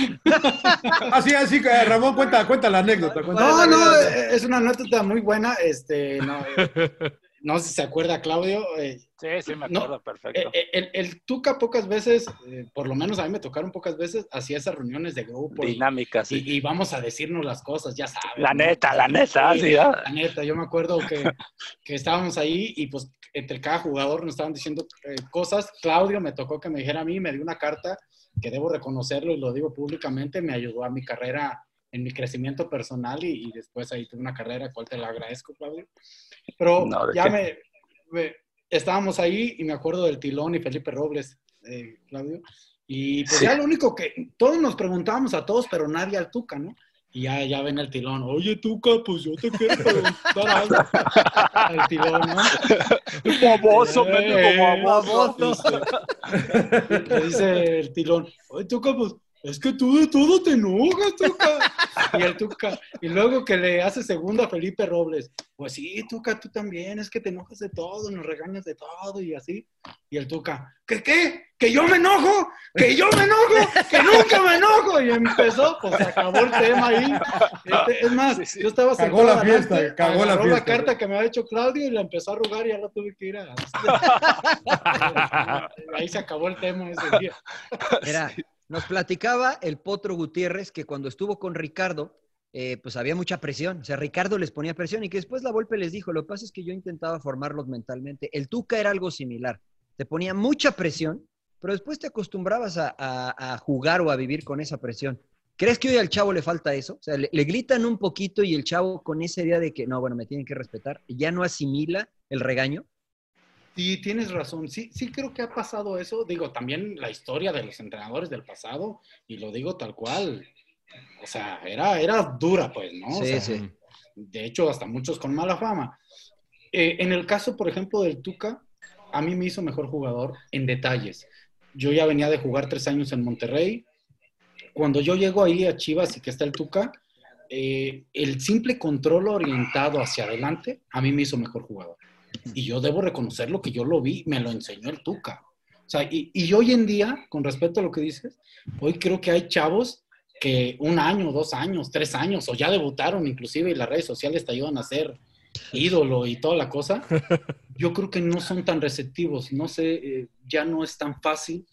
Así, así, que Ramón, cuenta, cuenta la anécdota. cuenta No, no, es una anécdota muy buena. Este, no, eh, no sé si se acuerda, Claudio. eh, Sí, sí, me No, acuerdo perfecto. eh, el, el Tuca pocas veces, eh, por lo menos a mí me tocaron pocas veces, hacía esas reuniones de grupo. y- Dinámica, sí. Y, y vamos a decirnos las cosas, ya sabes. La ¿no? neta, la neta, sí. La neta, yo me acuerdo que, que estábamos ahí y pues entre cada jugador nos estaban diciendo cosas. Claudio me tocó que me dijera a mí, me dio una carta que debo reconocerlo y lo digo públicamente, me ayudó a mi carrera, en mi crecimiento personal y, y después ahí tuve una carrera, cual te la agradezco, Claudio. Pero No, ¿de ya me, me- estábamos ahí y me acuerdo del Tilón y Felipe Robles, eh, Claudio. Y pues Sí. ya lo único que todos nos preguntábamos a todos, pero nadie al Tuca, ¿no? Y ya, ya ven el tilón. Oye, Tuca, pues yo te quiero preguntar algo. Al tilón, ¿no? Baboso, Eh, mendigo baboso. Le dice el tilón. Oye, Tuca, pues es que tú de todo te enojas, Tuca. Y el Tuca. Y luego que le hace segunda a Felipe Robles. Pues sí, Tuca, tú también. Es que te enojas de todo, nos regañas de todo y así. Y el Tuca. ¿Qué qué? ¿Que yo me enojo? ¿Que yo me enojo? ¡Que nunca me enojo! Y empezó, pues se acabó el tema ahí. Este, es más, yo estaba Cagó la fiesta, adelante, cagó la fiesta. carta que me había hecho Claudio y la empezó a arrugar y ya la tuve que ir a... Ahí se acabó el tema ese día. Mira, nos platicaba el Potro Gutiérrez que cuando estuvo con Ricardo, eh, pues había mucha presión. O sea, Ricardo les ponía presión y que después la Volpe les dijo, lo que pasa es que yo intentaba formarlos mentalmente. El Tuca era algo similar. Te ponía mucha presión, pero después te acostumbrabas a, jugar o a vivir con esa presión. ¿Crees que hoy al chavo le falta eso? O sea, le, le gritan un poquito y el chavo con esa idea de que, no, bueno, me tienen que respetar, ya no asimila el regaño. Sí, tienes razón. Sí, sí creo que ha pasado eso. Digo, también la historia de los entrenadores del pasado, y lo digo tal cual. O sea, era, era dura, pues, ¿no? O Sí, sea, sí. De hecho, hasta muchos con mala fama. Eh, en el caso, por ejemplo, del Tuca, a mí me hizo mejor jugador en detalles. Yo ya venía de jugar tres años en Monterrey. Cuando yo llego ahí a Chivas y que está el Tuca, eh, el simple control orientado hacia adelante a mí me hizo mejor jugador. Y yo debo reconocer lo que yo lo vi, me lo enseñó el Tuca. O sea, y, y hoy en día, con respecto a lo que dices, hoy creo que hay chavos que un año, dos años, tres años, o ya debutaron inclusive y las redes sociales te ayudan a ser ídolo y toda la cosa, yo creo que no son tan receptivos, no sé, eh, ya no es tan fácil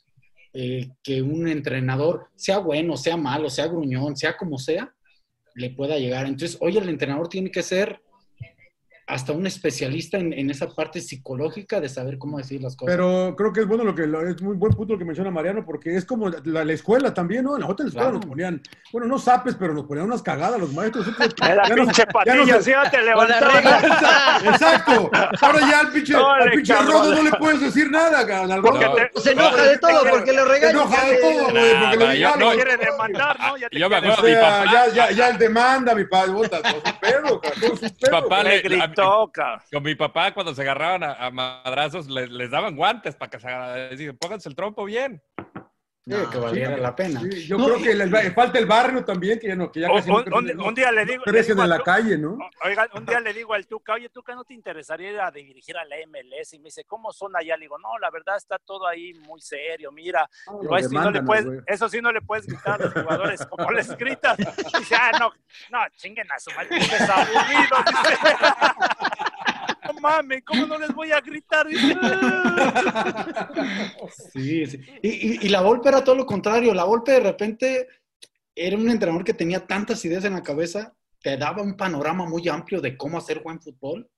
eh, que un entrenador, sea bueno, sea malo, sea gruñón, sea como sea, le pueda llegar. Entonces, hoy el entrenador tiene que ser hasta un especialista en, en esa parte psicológica de saber cómo decir las cosas. Pero creo que es bueno lo que lo- es muy buen punto lo que menciona Mariano, porque es como la, la escuela también, ¿no? En la otra escuela Claro. nos ponían, bueno, no zapes, pero nos ponían unas cagadas los maestros. Era Ya no- pinche ya no patilla, se- sí, ya te la levantaron. regla. Exacto. Ahora ya al pinche, Órale, al pinche. Rodo no le puedes decir nada, cabrón. Al Porque Rodo- te- Se enoja de todo porque lo Se regañan. enoja de todo, güey, porque yo- digan, no, quiere demandar, ¿no? Ya te Yo me quiere- O acuerdo, mi sea, papá, ya, ya, ya el demanda, mi padre, bota, todo su pedo, cabrón, todo su pedo. papá Le con mi papá cuando se agarraban a, madrazos les, daban guantes para que se. Decían, pónganse el trompo bien. Sí, que valiera la pena. Sí, yo No, creo y- que le falta el barrio también, que ya no, que ya casi no un- un- día le digo, le digo en la Tu- calle, ¿no? Oiga, un día le digo al Tuca, oye, Tuca, ¿no te interesaría ir a dirigir a la MLS? Y me dice, ¿cómo son allá? Le digo, no, la verdad está todo ahí muy serio, mira. Digo, eso, sí no le puedes, eso sí no le puedes gritar a los jugadores como les gritas. Dice, ah, no, no, chinguen a su madre, no mames, ¿cómo no les voy a gritar? Dice, Sí, sí. Y, y- y la Volpe era todo lo contrario. La Volpe de repente era un entrenador que tenía tantas ideas en la cabeza, te daba un panorama muy amplio de cómo hacer buen fútbol,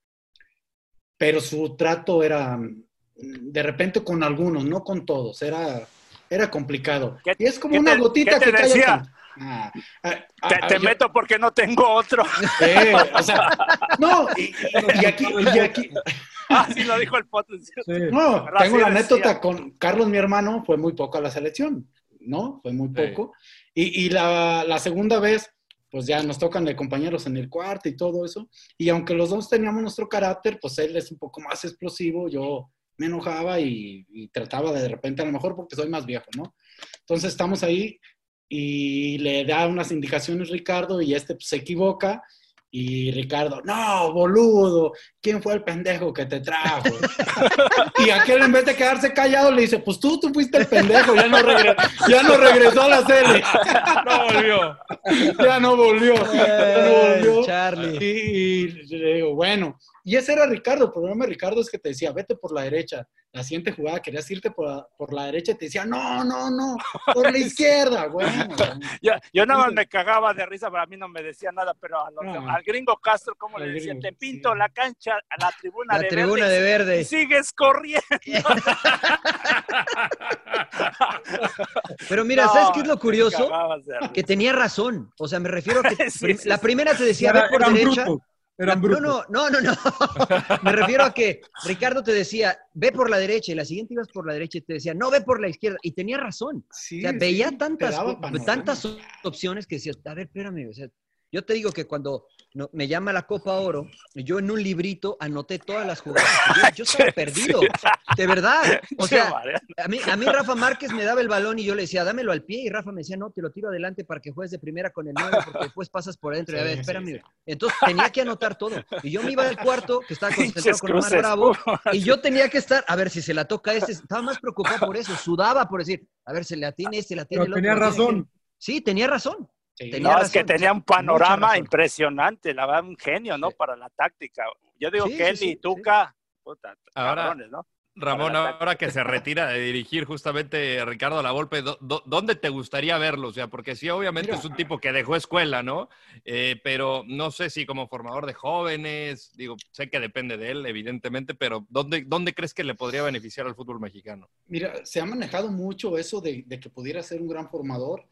pero su trato era mm, de repente con algunos, no con todos. Era, era complicado. ¿Qué- y es como una gotita qué te que cae. decía? acá. Ah, ah, ah, te, ah, te yo- meto porque no tengo otro. eh, o sea, no, y, aquí, y aquí, Ah, sí lo dijo el. Sí. No, tengo la decía. anécdota con Carlos, mi hermano, fue muy poco a la selección, ¿no? Fue muy Sí. poco. Y, y la, la segunda vez, pues ya nos tocan de compañeros en el cuarto y todo eso. Y aunque los dos teníamos nuestro carácter, pues él es un poco más explosivo, yo me enojaba y, y trataba de, de repente, a lo mejor porque soy más viejo, ¿no? Entonces estamos ahí y le da unas indicaciones Ricardo y este pues, se equivoca y Ricardo, no, boludo, ¿quién fue el pendejo que te trajo? y aquel en vez de quedarse callado le dice, pues tú, tú fuiste el pendejo, ya no, regre- ya no regresó a la serie. No volvió. ya no volvió. Ya no volvió. Charlie. Y, y le digo, bueno, y ese era Ricardo. El problema de Ricardo es que te decía, vete por la derecha. La siguiente jugada querías irte por la, por la derecha y te decía, no, no, no, por la izquierda. Bueno, Yo, yo nada más me cagaba de risa, pero a mí no me decía nada, pero a los- No. al gringo Castro, ¿cómo Al le decía? gringo, Te pinto sí. la cancha, a la tribuna La de tribuna verde. de y verde. sigues corriendo. Pero mira, No, ¿sabes qué es lo curioso? Que tenía razón. O sea, me refiero a que Sí, prim- sí, la sí. primera te decía, ve por eran derecha. La- eran no, brutos. no, no, no, no. Me refiero a que Ricardo te decía, ve por la derecha, y la siguiente ibas por la derecha y te decía, no, ve por la izquierda. Y tenía razón. sí, O sea, sí, veía tantas, tantas op- opciones que decías, a ver, espérame, o sea, yo te digo que cuando no- me llama la Copa Oro, yo en un librito anoté todas las jugadas. Yo, yo estaba perdido, de verdad. O sea, a mí, a mí Rafa Márquez me daba el balón y yo le decía, dámelo al pie, y Rafa me decía, no, te lo tiro adelante para que juegues de primera con el 9, porque después pasas por adentro. y a ver, espérame. sí. Entonces tenía que anotar todo. Y yo me iba al cuarto, que estaba concentrado con Omar. Bravo, y yo tenía que estar, a ver si se la toca a este, estaba más preocupado por eso, sudaba por decir, a ver, se le atiene este, se le atiene Pero el otro. tenía razón. Sí, tenía razón. Sí. No, es que tenía un panorama impresionante, la verdad, un genio, ¿no? Sí. Para la táctica. Yo digo Sí, que sí, él sí, y Tuca, puta, Ahora- cabrones, ¿no? Ramón, ahora que se retira de dirigir justamente Ricardo Lavolpe, ¿dó- dó- ¿dónde te gustaría verlo? O sea, porque sí, obviamente Mira. es un tipo que dejó escuela, ¿no? Eh, pero no sé si como formador de jóvenes, digo, sé que depende de él, evidentemente, pero ¿dónde, dónde crees que le podría beneficiar al fútbol mexicano? Mira, se ha manejado mucho eso de, de que pudiera ser un gran formador.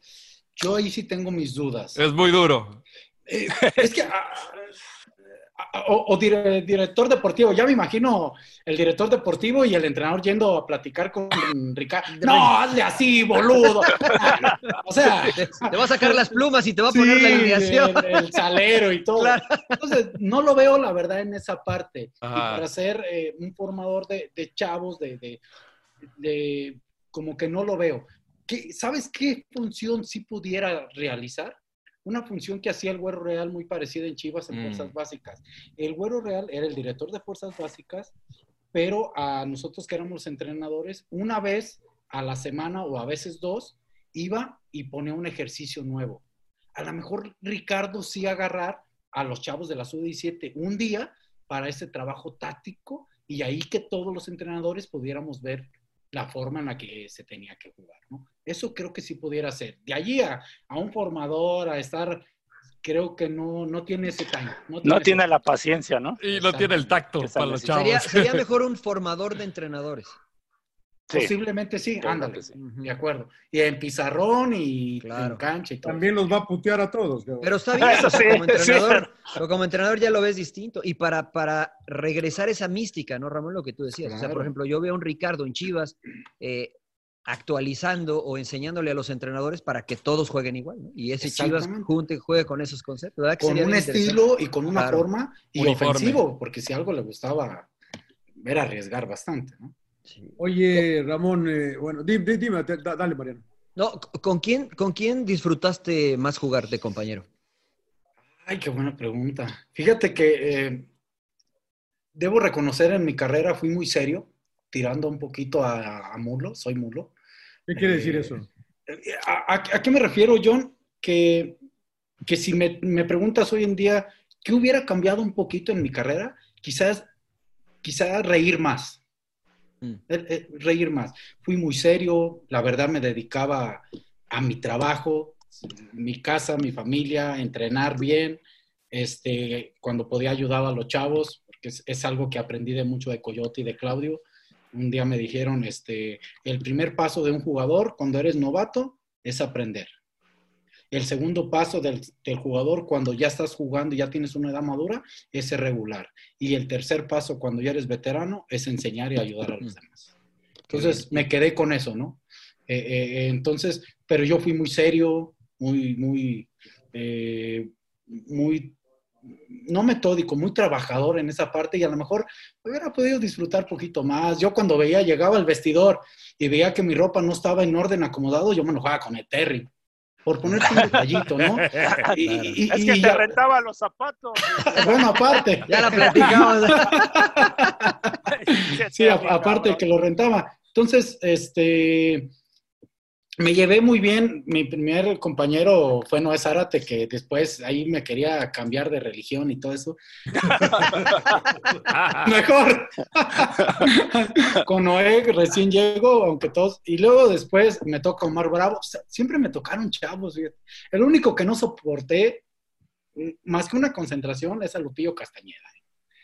Yo ahí sí tengo mis dudas. Es muy duro. Eh, es que, ah, ah, o, o dire- director deportivo, ya me imagino el director deportivo y el entrenador yendo a platicar con Ricardo. No, hazle así, boludo. o sea, Te, va a sacar las plumas y te va a poner la alineación. el, el salero y todo. Claro. Entonces, no lo veo, la verdad, en esa parte. Y para ser eh, un formador de, de chavos, de, de, de- como que no lo veo. ¿Qué- ¿Sabes qué función sí pudiera realizar? Una función que hacía el Güero Real muy parecida en Chivas en Mm. Fuerzas Básicas. El Güero Real era el director de Fuerzas Básicas, pero a nosotros que éramos entrenadores, una vez a la semana o a veces dos, iba y ponía un ejercicio nuevo. A lo mejor Ricardo sí agarrar a los chavos de la sub-17 un día para ese trabajo táctico y ahí que todos los entrenadores pudiéramos ver la forma en la que se tenía que jugar, ¿no? Eso creo que sí pudiera ser. De allí a, a un formador, a estar, creo que no, no tiene ese time. No tiene la paciencia, ¿no? Y no tiene el tacto para los chavos. Sería, sería mejor un formador de entrenadores. Sí. Posiblemente sí, ándale. sí. De acuerdo. Y en pizarrón y Claro. en cancha y todo. También los va a putear a todos. Pero está bien, Eso sí, como entrenador, pero como entrenador ya lo ves distinto. Y para, para regresar esa mística, ¿no, Ramón? Lo que tú decías. O sea, por ejemplo, yo veo a un Ricardo en Chivas eh, actualizando o enseñándole a los entrenadores para que todos jueguen igual, ¿no? Y ese Chivas junte, juegue con esos conceptos. ¿verdad que con un estilo y con una Claro. forma y Uniforme. ofensivo, porque si algo le gustaba era arriesgar bastante, ¿no? Sí. Oye, Ramón, eh, bueno, di- di- dime, da- dale, Mariano. No, ¿con quién, ¿con quién disfrutaste más jugar de compañero? Ay, qué buena pregunta. Fíjate que eh, debo reconocer en mi carrera fui muy serio, tirando un poquito a, a mulo, soy mulo. ¿Qué quiere Eh, decir eso? ¿A, a- a qué me refiero, John? Que, que si me, me preguntas hoy en día, ¿qué hubiera cambiado un poquito en mi carrera? Quizás, quizás reír más. Mm. Eh, eh, reír más. Fui muy serio, la verdad me dedicaba a mi trabajo, mi casa, mi familia, entrenar bien. Este, cuando podía ayudar a los chavos, porque es, es algo que aprendí de mucho de Coyote y de Claudio. Un día me dijeron, este, el primer paso de un jugador cuando eres novato es aprender. El segundo paso del, del jugador cuando ya estás jugando y ya tienes una edad madura es ser regular. Y el tercer paso cuando ya eres veterano es enseñar y ayudar a los demás. Entonces me quedé con eso, ¿no? Eh, eh, entonces, pero yo fui muy serio, muy, muy, eh, muy no metódico, muy trabajador en esa parte y a lo mejor hubiera podido disfrutar poquito más. Yo cuando veía, llegaba al vestidor y veía que mi ropa no estaba en orden acomodado, yo me enojaba con el Terry. Por ponerte un detallito, ¿no? Y, y- y- Es y que te ya- rentaba los zapatos. bueno, aparte. Ya la platicamos. Sí, a- aparte de que lo rentaba. Entonces, este, me llevé muy bien. Mi primer compañero fue Noé Zárate, que después ahí me quería cambiar de religión y todo eso. Mejor. Con Noé recién llego, aunque todos. Y luego después me toca Omar Bravo. O sea, siempre me tocaron chavos. fíjate. El único que no soporté, mm, más que una concentración, es a Lupillo Castañeda.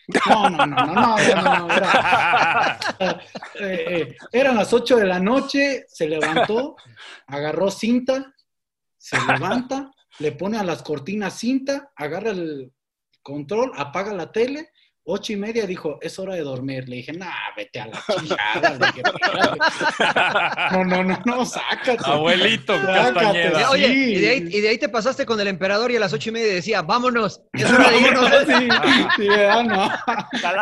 No, no, no, no, no, no, no, era- eh, eh, eran las 8 de la noche, se levantó, agarró cinta, se levanta, le pone a las cortinas cinta, agarra el control, apaga la tele, ocho y media dijo, es hora de dormir. Le dije, nah, vete a la chingada. No, no, no, no, sácate. Abuelito Sácate, Castañeda. Oye, sí. y de, ahí, y de ahí te pasaste con el emperador y a las ocho y media decía, vámonos. Es hora de irnos. Sí, sí, ¿verdad? no.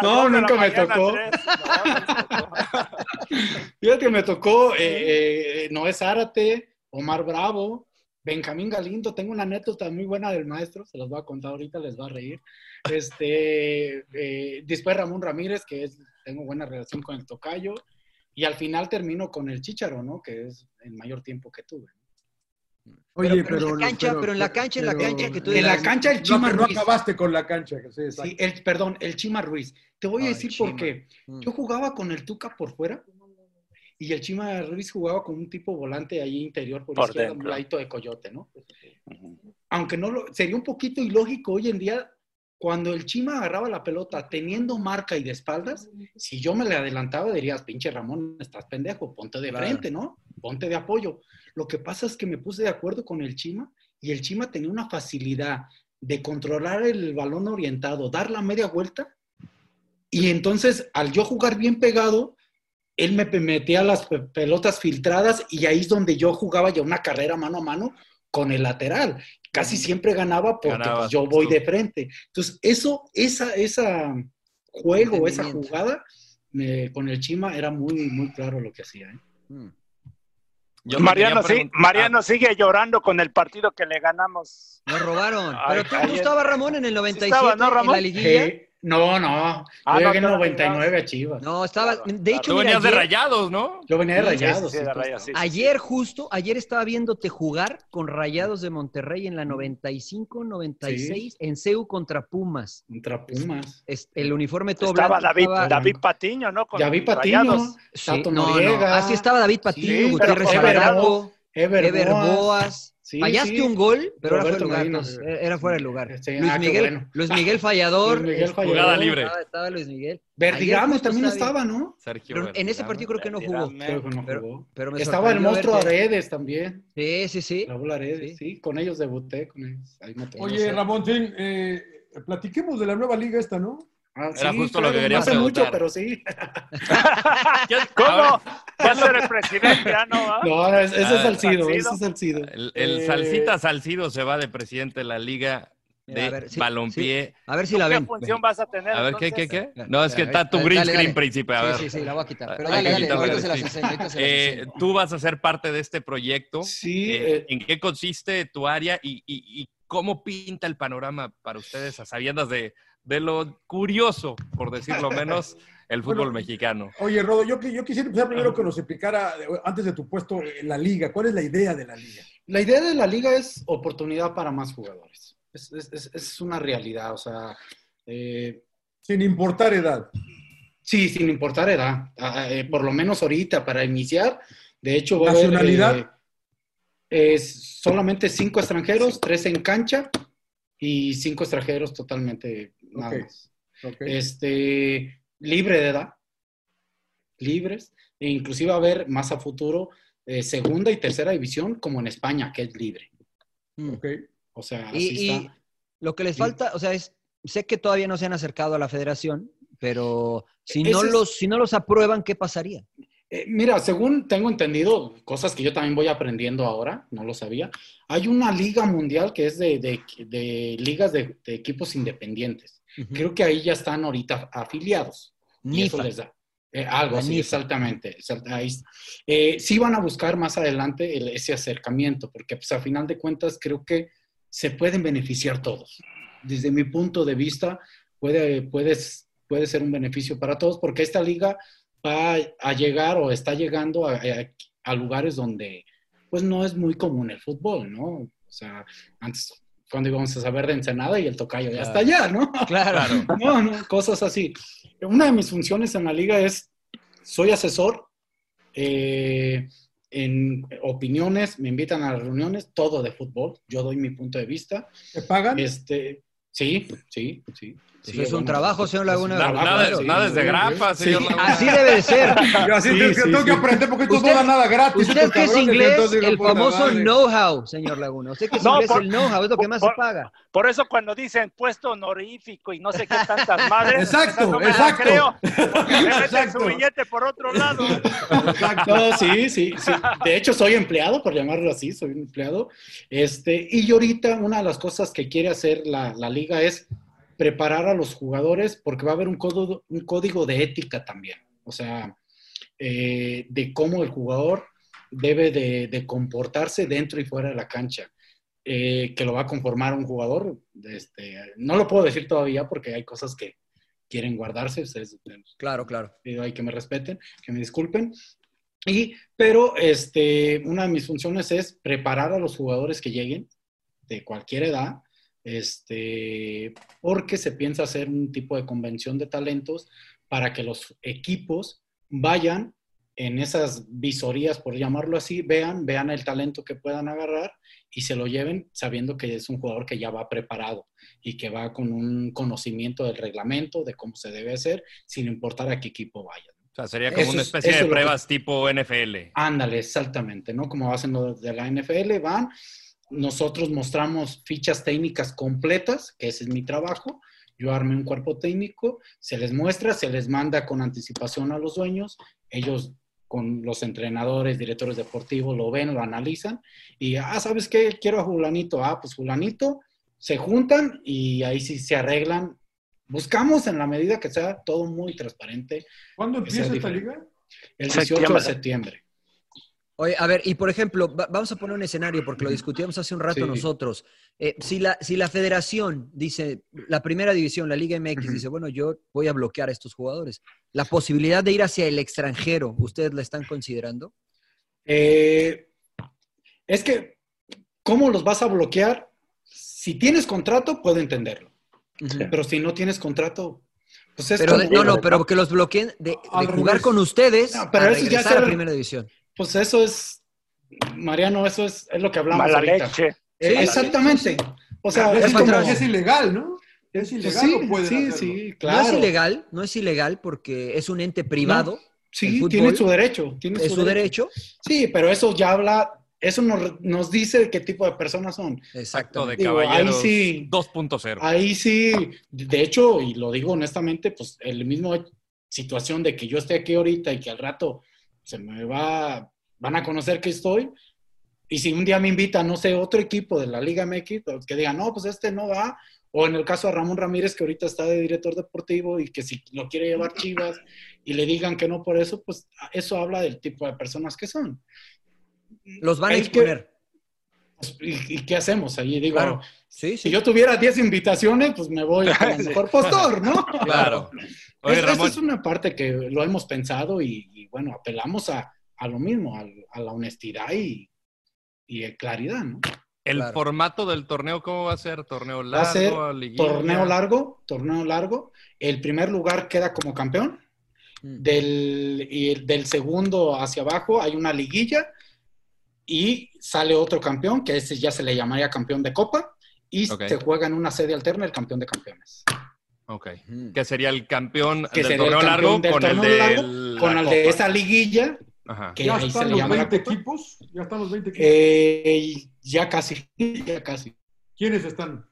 No, nunca me tocó. me. Fíjate que me tocó eh, eh, Noé Zárate, Omar Bravo, Benjamín Galindo. Tengo una anécdota muy buena del maestro, se las voy a contar ahorita, les va a reír. Este, eh, después Ramón Ramírez, que es, tengo buena relación con el tocayo. Y al final termino con el Chicharo, ¿no? Que es el mayor tiempo que tuve. Oye, pero, pero en la cancha, pero, en la cancha, en la cancha que tú En la cancha el No, Chima no Ruiz. acabaste con la cancha. sí. Sí, el, perdón, el Chima Ruiz. Te voy a Ay, decir Chima. por qué. Mm. Yo jugaba con el Tuca por fuera y el Chima Ruiz jugaba con un tipo volante ahí interior por, Por izquierda, dentro. un ladito de coyote, ¿no? Aunque no lo, sería un poquito ilógico hoy en día cuando el Chima agarraba la pelota teniendo marca y de espaldas, si yo me le adelantaba dirías, pinche Ramón, estás pendejo, ponte de Claro. frente, ¿no? Ponte de apoyo. Lo que pasa es que me puse de acuerdo con el Chima y el Chima tenía una facilidad de controlar el balón orientado, dar la media vuelta y entonces al yo jugar bien pegado, él me metía las pe- pelotas filtradas y ahí es donde yo jugaba ya una carrera mano a mano con el lateral. Casi siempre ganaba porque pues, Ganabas, yo voy tú. de frente. Entonces, eso, esa, esa juego, esa jugada me- con el Chima era muy, muy claro lo que hacía. ¿eh? Mm. Yo te Mariano, sí, sigue llorando con el partido que le ganamos. Nos robaron. Ay, Pero tú, tú ayer- estabas, Ramón, en el 97 estaba, ¿no, en Ramón? la liguilla. Eh, no, no. Ah, yo no, llegué en tú no 99 a Chivas. No, estaba. De hecho, Tú mira, venías de ayer, rayados, ¿no? Yo venía de Sí, sí, rayados. sí, de sí, Rayados, sí. ayer justo, ayer estaba viéndote jugar con Rayados de Monterrey en la 95-96 en CEU contra Pumas. Contra Pumas. Es- el uniforme todo Estaba blanco, David, estaba- David Patiño, ¿no? Con vi Patiño, Tato no, no. Así estaba David Patiño, Sí, Gutiérrez pero Sí, Fallaste sí. un gol, pero era fuera lugar. Entonces, era fuera de lugar. Luis, ah, qué Miguel, bueno. Luis Miguel Fallador. Luis Miguel este, Fallador. Jugada libre. Estaba, estaba Luis Miguel. Verdigamo Ayer también estaba, ¿no? Sergio Pero en ese partido creo que no jugó. Creo que no jugó. Pero me Estaba el monstruo Aredes también. Sí, sí, sí. Raúl Aredes, Sí. sí. Con ellos debuté. Con ellos. Ahí me tocó Oye. Ramón, sí, eh, platiquemos de la nueva liga esta, ¿no? Ah, Era justo lo que quería No hace mucho, preguntar. pero sí. ¿Qué- ¿Cómo? Va a ser el presidente, ya no va. No, es- ese es Ah, Salcido, Salcido. ese es Salcido. El, el Eh, Salsita Salcido se va de presidente de la Liga de Mira, a ver, sí, Balompié. A ver si ¿Tú la ¿Qué ven. función vas a tener? A ver, ¿qué, qué, qué? No, es que está tu dale, green dale, screen, dale. príncipe. A ver. Sí, sí, sí, la voy a quitar. Pero dale, dale, el se las se Eh, tú vas a ser parte de este proyecto. Sí, Eh, eh, ¿En qué consiste tu área y, y- y cómo pinta el panorama para ustedes a sabiendas de, de lo curioso, por decirlo menos, el fútbol Bueno, mexicano? Oye, Rodo, yo, qui- yo quisiera empezar primero que nos explicara, eh, antes de tu puesto, en la liga. ¿Cuál es la idea de la liga? La idea de la liga es oportunidad para más jugadores. Es, es- es- es una realidad, o sea, eh, Sin importar edad. sí, sin importar edad. Ah, eh, por lo menos ahorita, para iniciar, de hecho, va a haber, ¿Nacionalidad? eh, es solamente cinco extranjeros, tres en cancha y cinco extranjeros totalmente nada más. Este, libre de edad, libres, e inclusive va a haber más a futuro eh, segunda y tercera división como en España, que es libre. Mm. ok. O sea, Y, así y está. lo que les falta, o sea, es, sé que todavía no se han acercado a la federación, pero si no, es- los, si no los aprueban, ¿qué pasaría? Eh, mira, según tengo entendido, cosas que yo también voy aprendiendo ahora, no lo sabía, hay una liga mundial que es de, de- de ligas de, de equipos independientes. Creo que ahí ya están ahorita afiliados. Y eso NIFA. les da. eh, algo así, NIFA. exactamente. exact- ahí. Eh, sí van a buscar más adelante el- ese acercamiento, porque pues a final de cuentas creo que se pueden beneficiar todos. Desde mi punto de vista, puede, puedes, puede ser un beneficio para todos, porque esta liga va a llegar o está llegando a, a- a lugares donde pues no es muy común el fútbol, ¿no? O sea, antes cuando íbamos a saber de Ensenada y el tocayo ya está allá, ¿no? Claro. No, no, cosas así. Una de mis funciones en la liga es, soy asesor eh, en opiniones, me invitan a reuniones, todo de fútbol, yo doy mi punto de vista. ¿Te pagan? Este, sí, sí, sí. Eso sí, es un bueno, trabajo, señor Laguna. Nada, Trabajo, nada, sí, nada es de grapa, sí. señor. Laguna. Así debe de ser. Yo así Sí, tengo, sí, tengo sí. que aprender porque esto Usted- no da nada gratis. Usted que es inglés, el famoso know-how, señor Laguna. Usted que es No, inglés, por- el know-how es lo que más se paga. Por eso cuando dicen puesto honorífico y no sé qué tantas madres, Exacto, exacto. creo, porque me meten Exacto. su billete por otro lado. No, sí, sí, sí. De hecho, soy empleado, por llamarlo así, soy un empleado. Este, y ahorita una de las cosas que quiere hacer la, la liga es preparar a los jugadores porque va a haber un código, un código de ética también. O sea, eh, de cómo el jugador debe de, de comportarse dentro y fuera de la cancha. Eh, que lo va a conformar un jugador. Este, no lo puedo decir todavía porque hay cosas que quieren guardarse. Ustedes, Claro, claro. ahí que me respeten, que me disculpen. Y, pero este, una de mis funciones es preparar a los jugadores que lleguen de cualquier edad, este, porque se piensa hacer un tipo de convención de talentos para que los equipos vayan en esas visorías, por llamarlo así, vean, vean el talento que puedan agarrar y se lo lleven sabiendo que es un jugador que ya va preparado y que va con un conocimiento del reglamento, de cómo se debe hacer, sin importar a qué equipo vaya. O sea, sería como Eso una es- especie eso de es lo que- pruebas tipo NFL. Ándale, exactamente, ¿no? Como hacen los de la NFL, van, nosotros mostramos fichas técnicas completas, que ese es mi trabajo, yo armé un cuerpo técnico, se les muestra, se les manda con anticipación a los dueños, ellos con los entrenadores, directores deportivos, lo ven, lo analizan y, ah, ¿sabes qué? Quiero a Julanito, ah, pues Julanito, se juntan y ahí sí se arreglan. Buscamos en la medida que sea todo muy transparente. ¿Cuándo empieza esta liga? El 18 de Septiembre. Oye, a ver, y por ejemplo, va- vamos a poner un escenario porque lo discutíamos hace un rato Sí. nosotros. Eh, si, la, si la federación dice, la primera división, la Liga MX, dice, bueno, yo voy a bloquear a estos jugadores, la posibilidad de ir hacia el extranjero, ¿ustedes la están considerando? Eh, es que, ¿cómo los vas a bloquear? Si tienes contrato, puedo entenderlo. Pero si no tienes contrato, pues es Pero, como- no, no, pero que los bloqueen de, jugar con ustedes No, pero a eso ya a primera división. Pues eso es, Mariano, eso es, es lo que hablamos Mala ahorita. leche. Eh, Sí, exactamente. O sea, es, es como... ilegal, es ilegal, ¿no? Es Pues ilegal, sí, no pueden sí, hacerlo. sí, No claro. es ilegal, no es ilegal porque es un ente privado, Sí, fútbol tiene su derecho. Tiene es su derecho. Sí, pero eso ya habla, eso nos, nos dice qué tipo de personas son. Acto de Exactamente. Digo, ahí caballeros sí. 2.0. Ahí sí, de hecho, y lo digo honestamente, pues el mismo situación de que yo esté aquí ahorita y que al rato se me va, van a conocer que estoy. Y si un día me invita, no sé, otro equipo de la Liga MX, pues, que digan, no, pues este no va. O en el caso de Ramón Ramírez, que ahorita está de director deportivo y que si lo quiere llevar Chivas y le digan que no por eso, pues eso habla del tipo de personas que son. Los van a Hay exponer. Pues, ¿Y, qué hacemos? Ahí digo, Claro. Sí, sí. si yo tuviera 10 invitaciones, pues me voy el mejor postor, ¿no? Claro. Oye, Es- esa es una parte que lo hemos pensado y, y, bueno, apelamos a, a lo mismo, a, a la honestidad y, y claridad, ¿no? el claro. formato del torneo, ¿cómo va a ser? ¿Torneo largo? Va a ser liguilla? torneo largo, torneo largo. El primer lugar queda como campeón. Mm. Del, y del segundo hacia abajo hay una liguilla y sale otro campeón, que ese ya se le llamaría campeón de copa, y se juega en una sede alterna el campeón de campeones. Ok. Ujú. Que sería el campeón Que del sería el largo del con el de largo, la Con el de esa liguilla, Ajá. que ¿Ya ahí se están los llama la 20 copa. equipos? ¿Ya están los 20 equipos? Eh, ya casi, ya casi. ¿Quiénes están?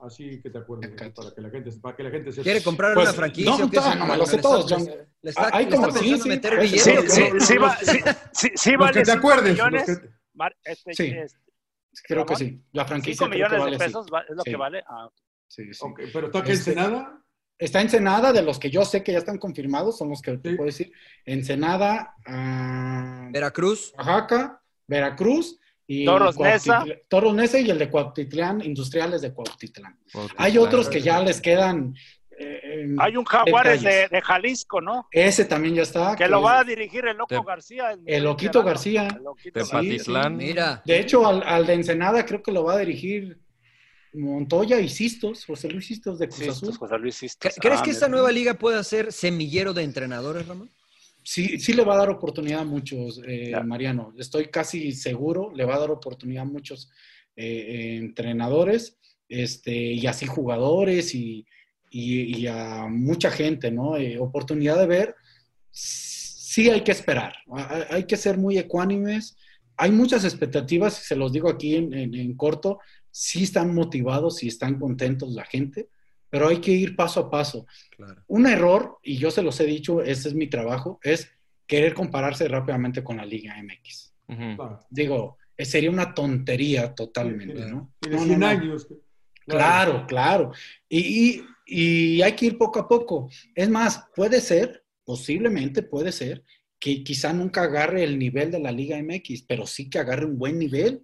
Así que te acuerdes, para que la gente, para que la gente sepa. ¿Quiere comprar Pues, una franquicia? no, qué? no, no me lo sé Le todos, está- John. Le está, Hay le está como- sí, sí. meter Sí, billetes. Sí, va- sí, sí, sí Los vale que te acuerdes. los millones. que- Mar- este, Sí. este, Creo que sí. La franquicia 5 creo que millones vale de pesos va- es lo Sí. que vale. Ah, Sí, sí. Ok, pero está que Este- Ensenada. Está Ensenada, de los que yo sé que ya están confirmados, son los que te Sí. puedo decir. Ensenada, ah, Veracruz. Oaxaca, Veracruz y Toros Neza. Cuautitlán- Toros Neza y el de Cuautitlán, Industriales de Cuautitlán. Hay otros que ya les quedan. eh, en- Hay un Jaguares de, de Jalisco, ¿no? Ese también ya está. Que lo va a dirigir el Loco Te- García. El Loquito veterano. García. El Loquito De Sí. Patitlán. Mira. De hecho, al, al de Ensenada creo que lo va a dirigir Montoya y Sistos, José Luis Sistos de Cruz Azul. José Luis Sistos. ¿Cre- ¿Crees Ah, que esta nueva liga pueda ser semillero de entrenadores, Ramón? Sí, sí le va a dar oportunidad a muchos, eh. Mariano. Estoy casi seguro, le va a dar oportunidad a muchos eh, eh, entrenadores este, y así jugadores y, y- y a mucha gente, ¿no? Eh, oportunidad de ver, sí hay que esperar, hay, hay que ser muy ecuánimes. Hay muchas expectativas, y se los digo aquí en, en- en corto, sí están motivados, sí están contentos la gente, pero hay que ir paso a paso Claro. un error, y yo se los he dicho, ese es mi trabajo, es querer compararse rápidamente con la Liga MX. Ujú. Claro. Digo, eh, sería una tontería totalmente, Sí, sí. ¿no? Tiene No, no, 100 no. años. Claro, claro. Y, y- y hay que ir poco a poco. Es más, puede ser, posiblemente puede ser, que quizá nunca agarre el nivel de la Liga MX, pero sí que agarre un buen nivel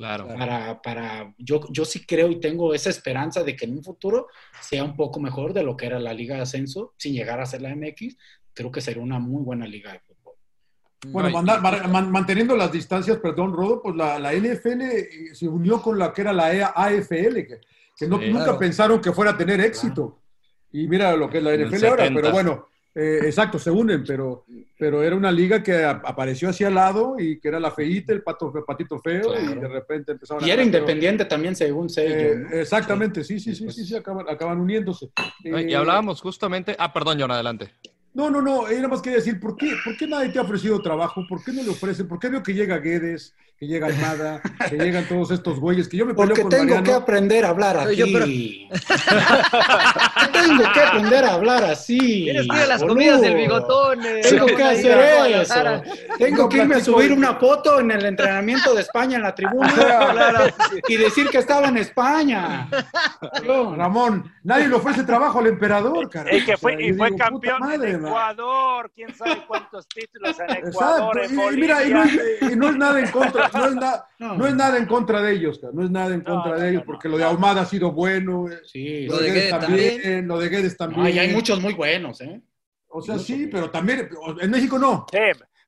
Claro. para, para yo, yo sí creo y tengo esa esperanza de que en un futuro sea un poco mejor de lo que era la Liga de Ascenso, sin llegar a ser la MX, creo que sería una muy buena liga de fútbol. Bueno, manda- mar- man- manteniendo las distancias, perdón, Rodo, pues la, la NFL eh, se unió con la que era la EA AFL, que, que no- Sí. nunca Claro. pensaron que fuera a tener éxito. Y mira lo que es la NFL ahora, 70. pero bueno, eh, exacto, se unen, pero, pero era una liga que a- apareció hacia al lado y que era la feíta, el pato, el patito feo, y de repente empezaron Y era independiente también, según sé. Eh, exactamente, sí, sí, sí, pues. sí, sí, acaban, acaban uniéndose. Y Eh, hablábamos justamente. Ah, perdón, John, adelante. No, no, no, eh, nada más quería decir, ¿por qué, ¿por qué nadie te ha ofrecido trabajo? ¿Por qué no le ofrecen? ¿Por qué veo que llega Guedes, que llega Almada, que llegan todos estos güeyes? Que yo me peleo Porque con tengo Mariano. que aprender a hablar Oye, aquí. pero- tengo que aprender a hablar así. Tienes que ir a las boludo. comidas del bigotón. eh, Tengo que hacer a eso. Tengo que irme a subir una foto en el entrenamiento de España en la tribuna y decir que estaba en España. Yo, Ramón, nadie le ofrece trabajo al emperador, cara. Y que fue, O sea, y fue digo, campeón madre. Ecuador. ¿Quién sabe cuántos títulos en Ecuador, Exacto, en y, mira, y no, es, y no es nada en contra, no es, na- No. no es nada en contra de ellos, cara, no es nada en contra no, de ellos, no, porque no. lo de Ahumada ha sido bueno, eh, Sí, lo Lo de de Guedes Guedes también, también. lo de Guedes también. No, y hay muchos muy buenos, ¿eh? O sea, sí, pero también, en México no. Sí,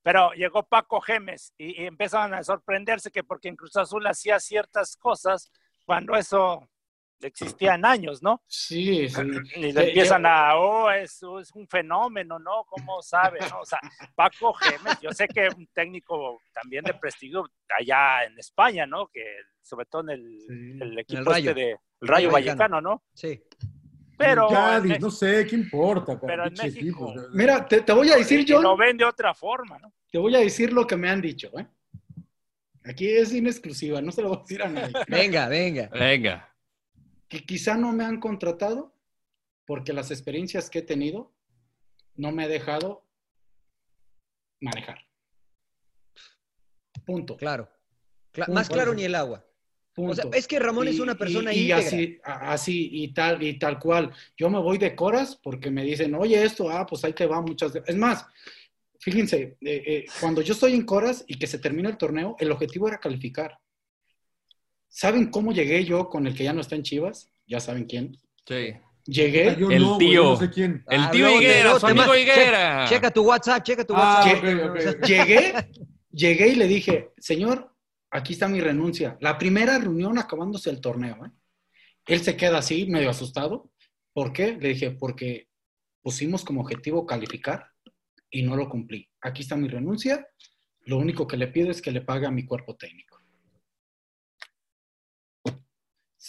pero llegó Paco Gemes y, y empezaron a sorprenderse que porque en Cruz Azul hacía ciertas cosas cuando eso existía en años, ¿no? Sí, sí. Y Eh, le empiezan a, oh, eso es un fenómeno, ¿no? ¿Cómo sabe? no? O sea, Paco Gemes, yo sé que un técnico también de prestigio allá en España, ¿no? Que sobre todo en el, Sí. el equipo Rayo. este de el Rayo Vallecano, ¿no? Sí. Pero, Cádiz, no sé, ¿qué importa? Pero en México- equipo, sea. Mira, te, te voy a decir, y John, lo ven de otra forma, ¿no? te voy a decir lo que me han dicho, ¿eh? Aquí es sin exclusiva, no se lo voy a decir a nadie. Venga, venga. Venga. Que quizá no me han contratado porque las experiencias que he tenido no me he dejado manejar. Punto. Claro. Cla- Punto. más claro ni el agua. O sea, punto. es que Ramón es una persona y, y así, así y tal y tal cual. Yo me voy de coras porque me dicen, oye, esto, ah, pues ahí te va muchas. de-". Es más, fíjense, eh, eh, cuando yo estoy en coras y que se termina el torneo, el objetivo era calificar. ¿Saben cómo llegué yo con el que ya no está en Chivas? Ya saben quién. Sí. Llegué. Yo El no, tío. no sé quién. El Ah, tío Higuera, su te amigo Higuera. Checa tu WhatsApp, checa tu Ah, WhatsApp. ok. Llegué, llegué y le dije, señor, aquí está mi renuncia. La primera reunión acabándose el torneo. ¿eh? Él se queda así, medio asustado. ¿Por qué? Le dije, porque pusimos como objetivo calificar y no lo cumplí. Aquí está mi renuncia. Lo único que le pido es que le pague a mi cuerpo técnico.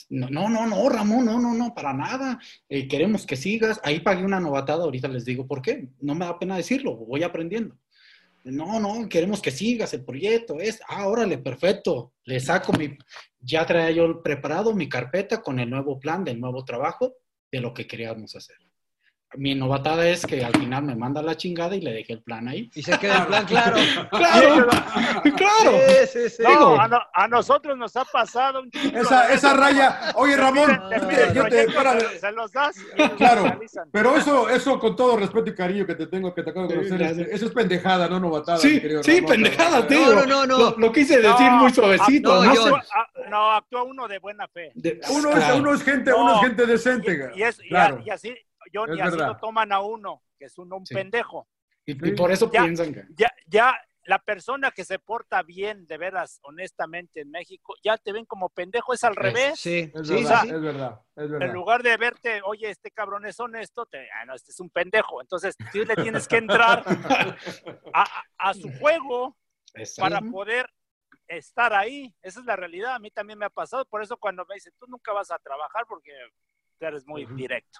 No, no, no, Ramón, no, no, no, para nada. Eh, queremos que sigas. Ahí pagué una novatada, ahorita les digo por qué. No me da pena decirlo, voy aprendiendo. No, no, queremos que sigas el proyecto. Es, ah, órale, perfecto. Le saco mi, ya traía yo preparado mi carpeta con el nuevo plan del nuevo trabajo de lo que queríamos hacer. Mi novatada es que al final me manda la chingada y le dejé el plan ahí. Y se queda el plan claro. Claro, claro. Sí, sí, sí. No, Digo- a, no- a nosotros nos ha pasado un chingo Esa, esa raya. Oye, Ramón, Te piden- te mire, piden yo te. se- los das. Claro, los pero eso, eso con todo respeto y cariño que te tengo, que te acabo de conocer, eso es pendejada, no novatada. Sí, sí, Ramón. pendejada, te No, no, no, no. Lo, lo quise decir No, muy suavecito. no. Actúa- no, actúa uno de buena fe. De- Uno es, claro. uno es gente, No, uno es gente decente. Y, y es- y a- claro. y así, John, Es y así lo toman a uno, que es uno un Sí. pendejo. Y, y por eso Ya. piensan que. Ya, ya la persona que se porta bien, de veras, honestamente, en México, ya te ven como pendejo, es al revés. Sí, Es sí, verdad, es verdad, es verdad. En lugar de verte, oye, este cabrón es honesto, te, ah, no, este es un pendejo. Entonces, tú le tienes que entrar a, a- su juego para poder estar ahí. Esa es la realidad. A mí también me ha pasado. Por eso cuando me dicen, tú nunca vas a trabajar porque tú eres muy directo.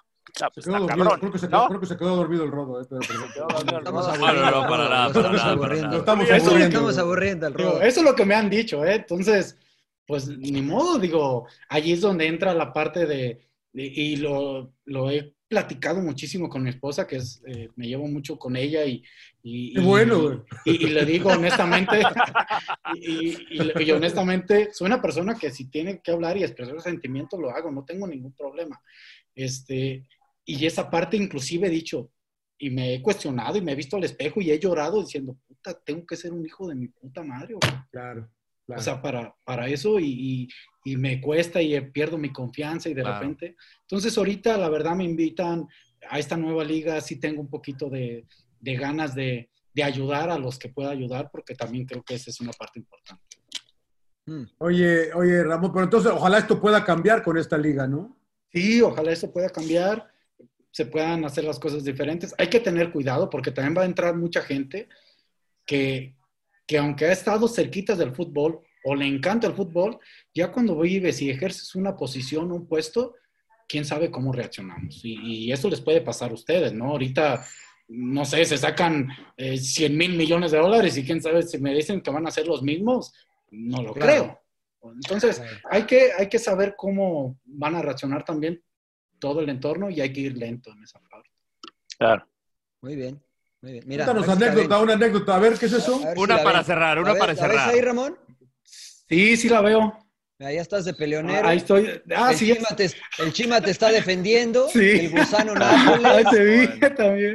Pues, dormido, cabrón, creo, que se quedó, ¿no? creo que se quedó dormido el rodo. eh, pero- pero- el Estamos aburriendo. no, no, para nada, Lo para estamos nada, para aburriendo. Lo estamos Eso- Lo aburriendo. estamos aburriendo al Digo, rodo. eso es lo que me han dicho, ¿eh? Entonces, pues ni modo, digo, allí es donde entra la parte de, de- y lo, lo he platicado muchísimo con mi esposa, que es, eh, me llevo mucho con ella y... y bueno. Y, y le digo honestamente, y, honestamente, soy una persona que si tiene que hablar y expresar sentimientos, lo hago, no tengo ningún problema. Este, y esa parte inclusive he dicho, y me he cuestionado y me he visto al espejo y he llorado diciendo, puta, tengo que ser un hijo de mi puta madre. güey". Claro, claro. O sea, para, para eso y, y- y me cuesta y pierdo mi confianza y de Claro. repente. Entonces ahorita la verdad me invitan a esta nueva liga, sí tengo un poquito de, de ganas de, de ayudar a los que pueda ayudar porque también creo que esa es una parte importante. Mm. Oye, oye, Ramón, pero entonces ojalá esto pueda cambiar con esta liga, ¿no? Sí, ojalá eso pueda cambiar, se puedan hacer las cosas diferentes. Hay que tener cuidado porque también va a entrar mucha gente que, que aunque ha estado cerquitas del fútbol o le encanta el fútbol, ya cuando vives y ejerces una posición, un puesto, quién sabe cómo reaccionamos. Y, y eso les puede pasar a ustedes, ¿no? Ahorita, no sé, se sacan eh, 100 mil millones de dólares y quién sabe si me dicen que van a ser los mismos, no lo Claro. creo. Entonces, hay que, hay que saber cómo van a reaccionar también todo el entorno y hay que ir lento en esa parte. Claro. Muy bien. Muy bien. Mira, Cuéntanos anécdota, una anécota. A ver, ¿qué es eso? Si Una para ven. cerrar, ¿La una para la ves cerrar. ahí, Ramón? Sí, sí la veo. Ahí estás de peleonero. Ahí estoy. Ah, el, sí. Chima te, el Chima te está defendiendo. Sí. El gusano Ahí Nápoles. te vi también.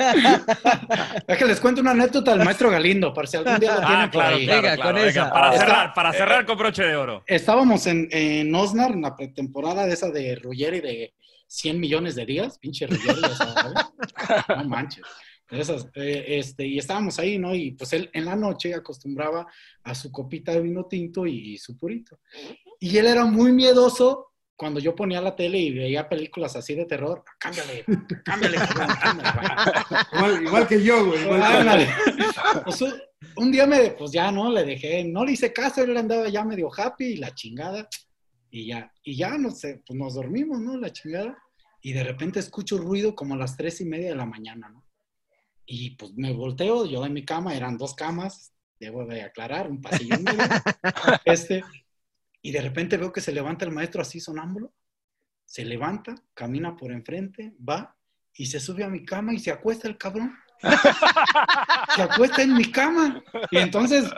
Es que les cuento una anécdota del maestro Galindo, para si algún día lo tienen Ah, claro, Venga, claro, con venga, esa. Para Está- cerrar, para cerrar con broche de oro. Estábamos en, en Osnar, en la pretemporada de esa de Ruggeri de 100 millones de días. Pinche Ruggeri. No manches. Esas, eh, este, y estábamos ahí, ¿no? Y pues él en la noche acostumbraba a su copita de vino tinto y, y su purito. Y él era muy miedoso cuando yo ponía la tele y veía películas así de terror. Cámbiale, cámbiale, cámbiale. Igual, igual que yo, güey. Pues, un- un día me, pues ya no, le dejé, no le hice caso, él andaba ya medio happy y la chingada. Y ya, y ya no sé, pues nos dormimos, ¿no? La chingada. Y de repente escucho ruido como a las tres y media de la mañana, ¿no? Y pues me volteo, yo en mi cama, eran dos camas, debo de aclarar, un pasillo medio. este, y de repente veo que se levanta el maestro así sonámbulo, se levanta, camina por enfrente, va y se sube a mi cama y se acuesta el cabrón. se acuesta en mi cama. Y entonces,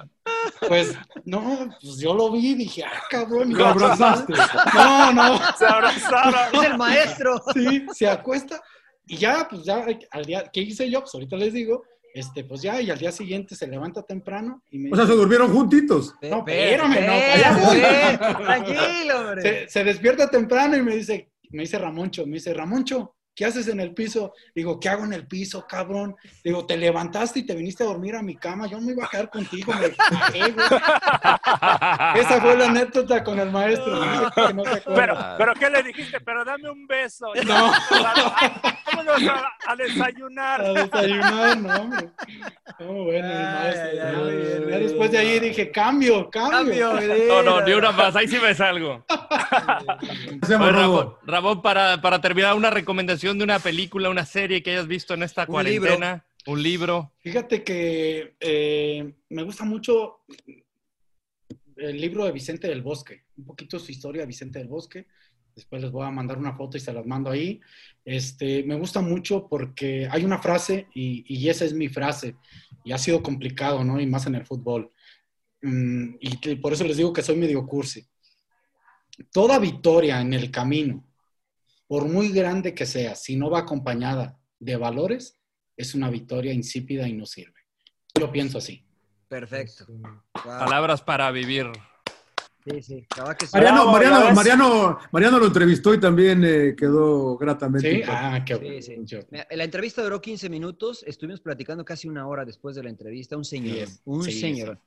pues, no, pues yo lo vi y dije, ah, cabrón. Lo abrazaste. No, no. Se abrazaron. Es el maestro. Sí, se acuesta. Y ya, pues ya, al día, ¿qué hice yo? Pues ahorita les digo, este, pues ya, y al día siguiente se levanta temprano y me O sea, se durmieron juntitos. No, espérame, no, allá voy. Tranquilo, hombre. se, se despierta temprano y me dice, me dice Ramoncho, me dice, Ramoncho, ¿qué haces en el piso? Digo, ¿qué hago en el piso, cabrón? Digo, te levantaste y te viniste a dormir a mi cama, yo me iba a quedar contigo, me bajé, güey. Esa fue la anécdota con el maestro. no acuerda. Pero, pero ¿qué le dijiste? Pero dame un beso. No. Vámonos a, a desayunar. A desayunar, no, hombre. No, bueno, el maestro. ay, ya, después de ahí dije, cambio, cambio. Cambio, No, no, ni una más. Ahí sí me salgo. Oye. Ramón, Ramón, para, para terminar, una recomendación de una película, una serie que hayas visto en esta Un cuarentena. un libro. Fíjate que eh, me gusta mucho el libro de Vicente del Bosque, un poquito su historia de Vicente del Bosque. Después les voy a mandar una foto y se las mando ahí. Este, me gusta mucho porque hay una frase y, y esa es mi frase y ha sido complicado, ¿no? Y más en el fútbol. Mm, y por eso les digo que soy medio cursi. Toda victoria en el camino, por muy grande que sea, si no va acompañada de valores, es una victoria insípida y no sirve. Yo pienso así. Perfecto. Wow. Palabras para vivir. Sí, sí. Acaba que sí. Mariano, Bravo, Mariano. Mariano, Mariano lo entrevistó y también eh, quedó gratamente. ¿Sí? Ah, qué Sí, sí. La entrevista duró 15 minutos, estuvimos platicando casi una hora después de la entrevista, un señor, Sí, un sí, señor,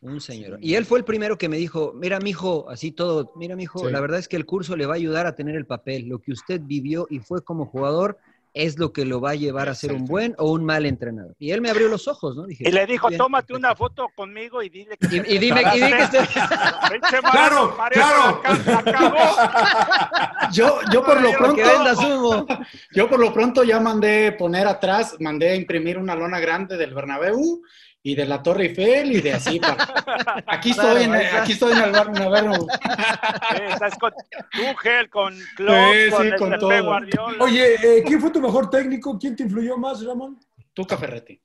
un señor. Sí. Y él fue el primero que me dijo, mira, mijo, así todo, mira, mijo, Sí. la verdad es que el curso le va a ayudar a tener el papel. Lo que usted vivió y fue como jugador es lo que lo va a llevar a ser un buen o un mal entrenador. Y él me abrió los ojos, ¿no? Dije, Y le dijo, "Bien, tómate perfecto". una foto conmigo y dile que Y, y dime, y dime que estoy... Claro, claro. Yo, yo por lo pronto, yo por lo pronto ya mandé poner atrás, mandé imprimir una lona grande del Bernabéu y de la Torre Eiffel y de así. para- Aquí Claro, estoy, en, aquí estoy en el Bernabéu. Sí, estás con Tuchel, con Klopp, Sí, con, sí, el con Pep todo. Guardiola. Oye, eh, ¿quién fue tu mejor técnico? ¿Quién te influyó más, Ramón? Tuca Ferretti.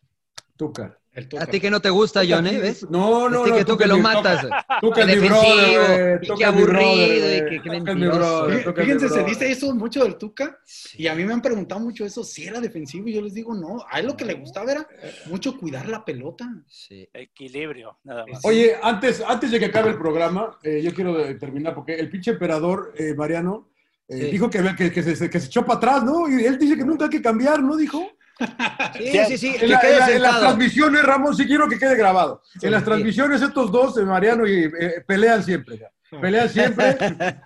Tuca. El Tuca. A ti que no te gusta, John, ¿eh? ¿Ves? No, no, a ti no. que tú que lo matas. Tuca es mi defensivo, brother, y mi aburrido, y mi mentiroso. Fíjense, se dice eso mucho del Tuca y a mí me han preguntado mucho eso, si era defensivo y yo les digo, no, a él lo que le gustaba era mucho cuidar la pelota. Sí. Equilibrio, nada más. Oye, antes, antes de que acabe el programa, eh, yo quiero terminar porque el pinche emperador, eh, Mariano, eh, Sí. dijo que, que, que se, que se echó para atrás, ¿no? Y él dice que nunca hay que cambiar, ¿no? Dijo. Sí, sí, sí, En, que la- quede en la- en las transmisiones, Ramón, sí quiero que quede grabado. En las Sí. transmisiones estos dos, eh, Mariano y eh, pelean siempre. ya. Pelean siempre.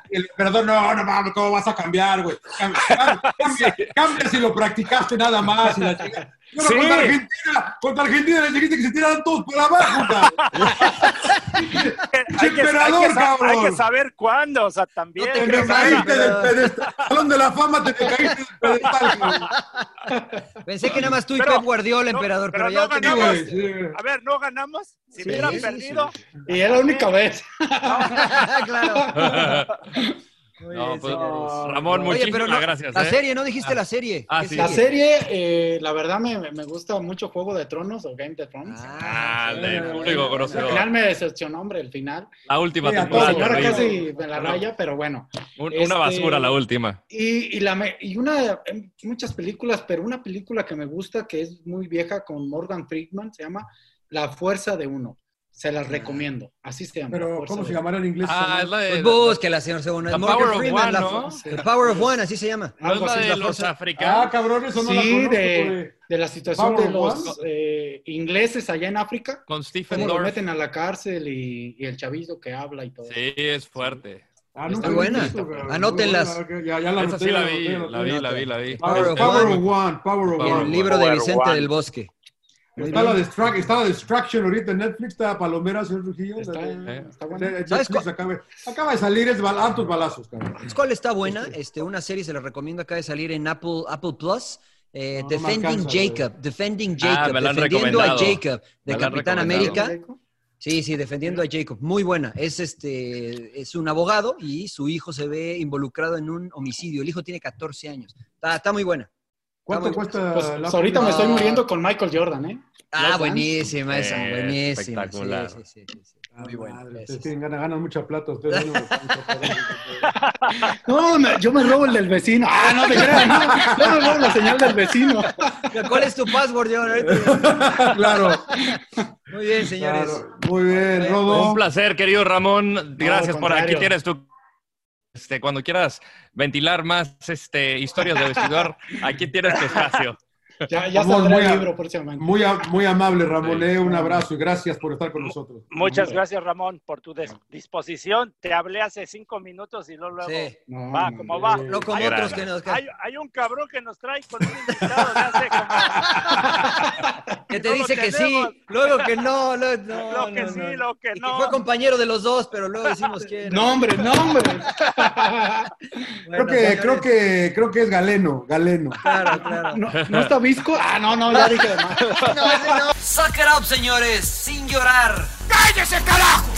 Y el emperador, no, no mames, ¿cómo vas a cambiar, güey? Cambia, cambia, cambia si lo practicaste nada más. Y la Pero Sí. contra Argentina, contra Argentina les dijiste que se tiraran todos por abajo, cabrón. hay, que, hay emperador, que sa- hay cabrón. que saber cuándo, o sea, también. No te me caíste del pedestal. Salón de la fama, te caíste del pedestal, cabrón. Pensé que nada más tú y Pep Guardiola, no, emperador, pero, pero ya no ganamos. A ver, ¿no ganamos? Si Sí, hubiera sí, sí, perdido. Y era la única vez. claro. No, pues. Ramón, Oye, muchísimas pero no, gracias. La ¿eh? serie, ¿no dijiste la serie? Ah, ¿Qué sí. La serie? eh, la verdad, me, me gusta mucho Juego de Tronos o Game of Thrones. Ah, el de público bueno, conocedor. Al final me decepcionó, hombre, el final. La última temporada. terrible. casi me la raya, pero bueno. Un- Este- Una basura la última. Y, y, la, y una, em, muchas películas, pero una película que me gusta, que es muy vieja, con Morgan Friedman, se llama La Fuerza de Uno. Se las recomiendo. Así se llama. La Pero, ¿cómo se llamará en inglés? Ah, es la de. Pues búsquela, señor Segundo. The Morgan Power of Freeman, One, la- ¿no? The Power of One, así se llama. ¿No es algo la así, de la los fuerza- Ah, africanos? cabrón, eso no la Sí, conozco, de, güey. de la situación Power de los eh, ingleses allá en África. Con Stephen Cómo lo Dorff. meten a la cárcel y, y el chavillo que habla y todo. Sí, es fuerte. Ah, Está nunca la he buena. visto, cabrón. Anótenlas. Ya, ya la Esa anoté, sí la vi, anoté, la vi, la vi, la vi. Power of Power One. of One, Power of Power el One. libro de Power Vicente One. del Bosque. Está la, está la Distraction ahorita en Netflix, está Palomera, señor Trujillo. Está, ¿Sabes Netflix acaba, acaba de salir, es bal- altos balazos, cabrón. ¿Sabes cuál está buena? Este, una serie se la recomiendo, acaba de salir en Apple, Apple Plus. eh, No, no me Defending alcanza, Jacob, Defending Jacob, Ah, han defendiendo a. Jacob, de Capitán. América. Sí, sí, defendiendo a Jacob. Muy buena. Es este, es un abogado y su hijo se ve involucrado en un homicidio. El hijo tiene 14 años. Está, está muy buena. ¿Cuánto muy- cuesta? Pues, la ahorita me estoy muriendo con Michael Jordan, ¿eh? Ah, buenísima esa, Eh, buenísima. espectacular. Sí, sí, sí, sí. Ah, Muy buena. ustedes tienen ganas, ganan mucha plata. Ustedes no, No, me- yo me robo el del vecino. Ah, no te creas, no. Yo me robo la señal del vecino. ¿Cuál es tu password, John? Claro, Muy bien, señores. claro. Muy bien, Rodo. Un placer, querido Ramón. Gracias por aquí. Tienes tu. Este, cuando quieras ventilar más este, historias de vestidor, aquí tienes tu espacio. Ya, ya saldrá muy el libro próximamente. Muy, muy amable, Ramón. Sí. eh, un abrazo y gracias por estar con nosotros. Muchas gracias, Ramón, por tu disposición. Te hablé hace cinco minutos y luego, luego Sí. No, va, no, como no. va. No como Hay- otros que nos Hay, hay un cabrón que nos trae con un invitado de hace como... que te no dice que tenemos. sí, luego que no, luego- no, Lo que no, sí, no. lo que Y que no. fue compañero de los dos, pero luego decimos que no. Nombre, nombre. Creo que, creo que, creo que es Galeno, Galeno. Claro, claro. No, no está bien Ah, no, no, ya dije de más. No, ese no. Suck it up, señores, sin llorar. ¡Cállese, carajo!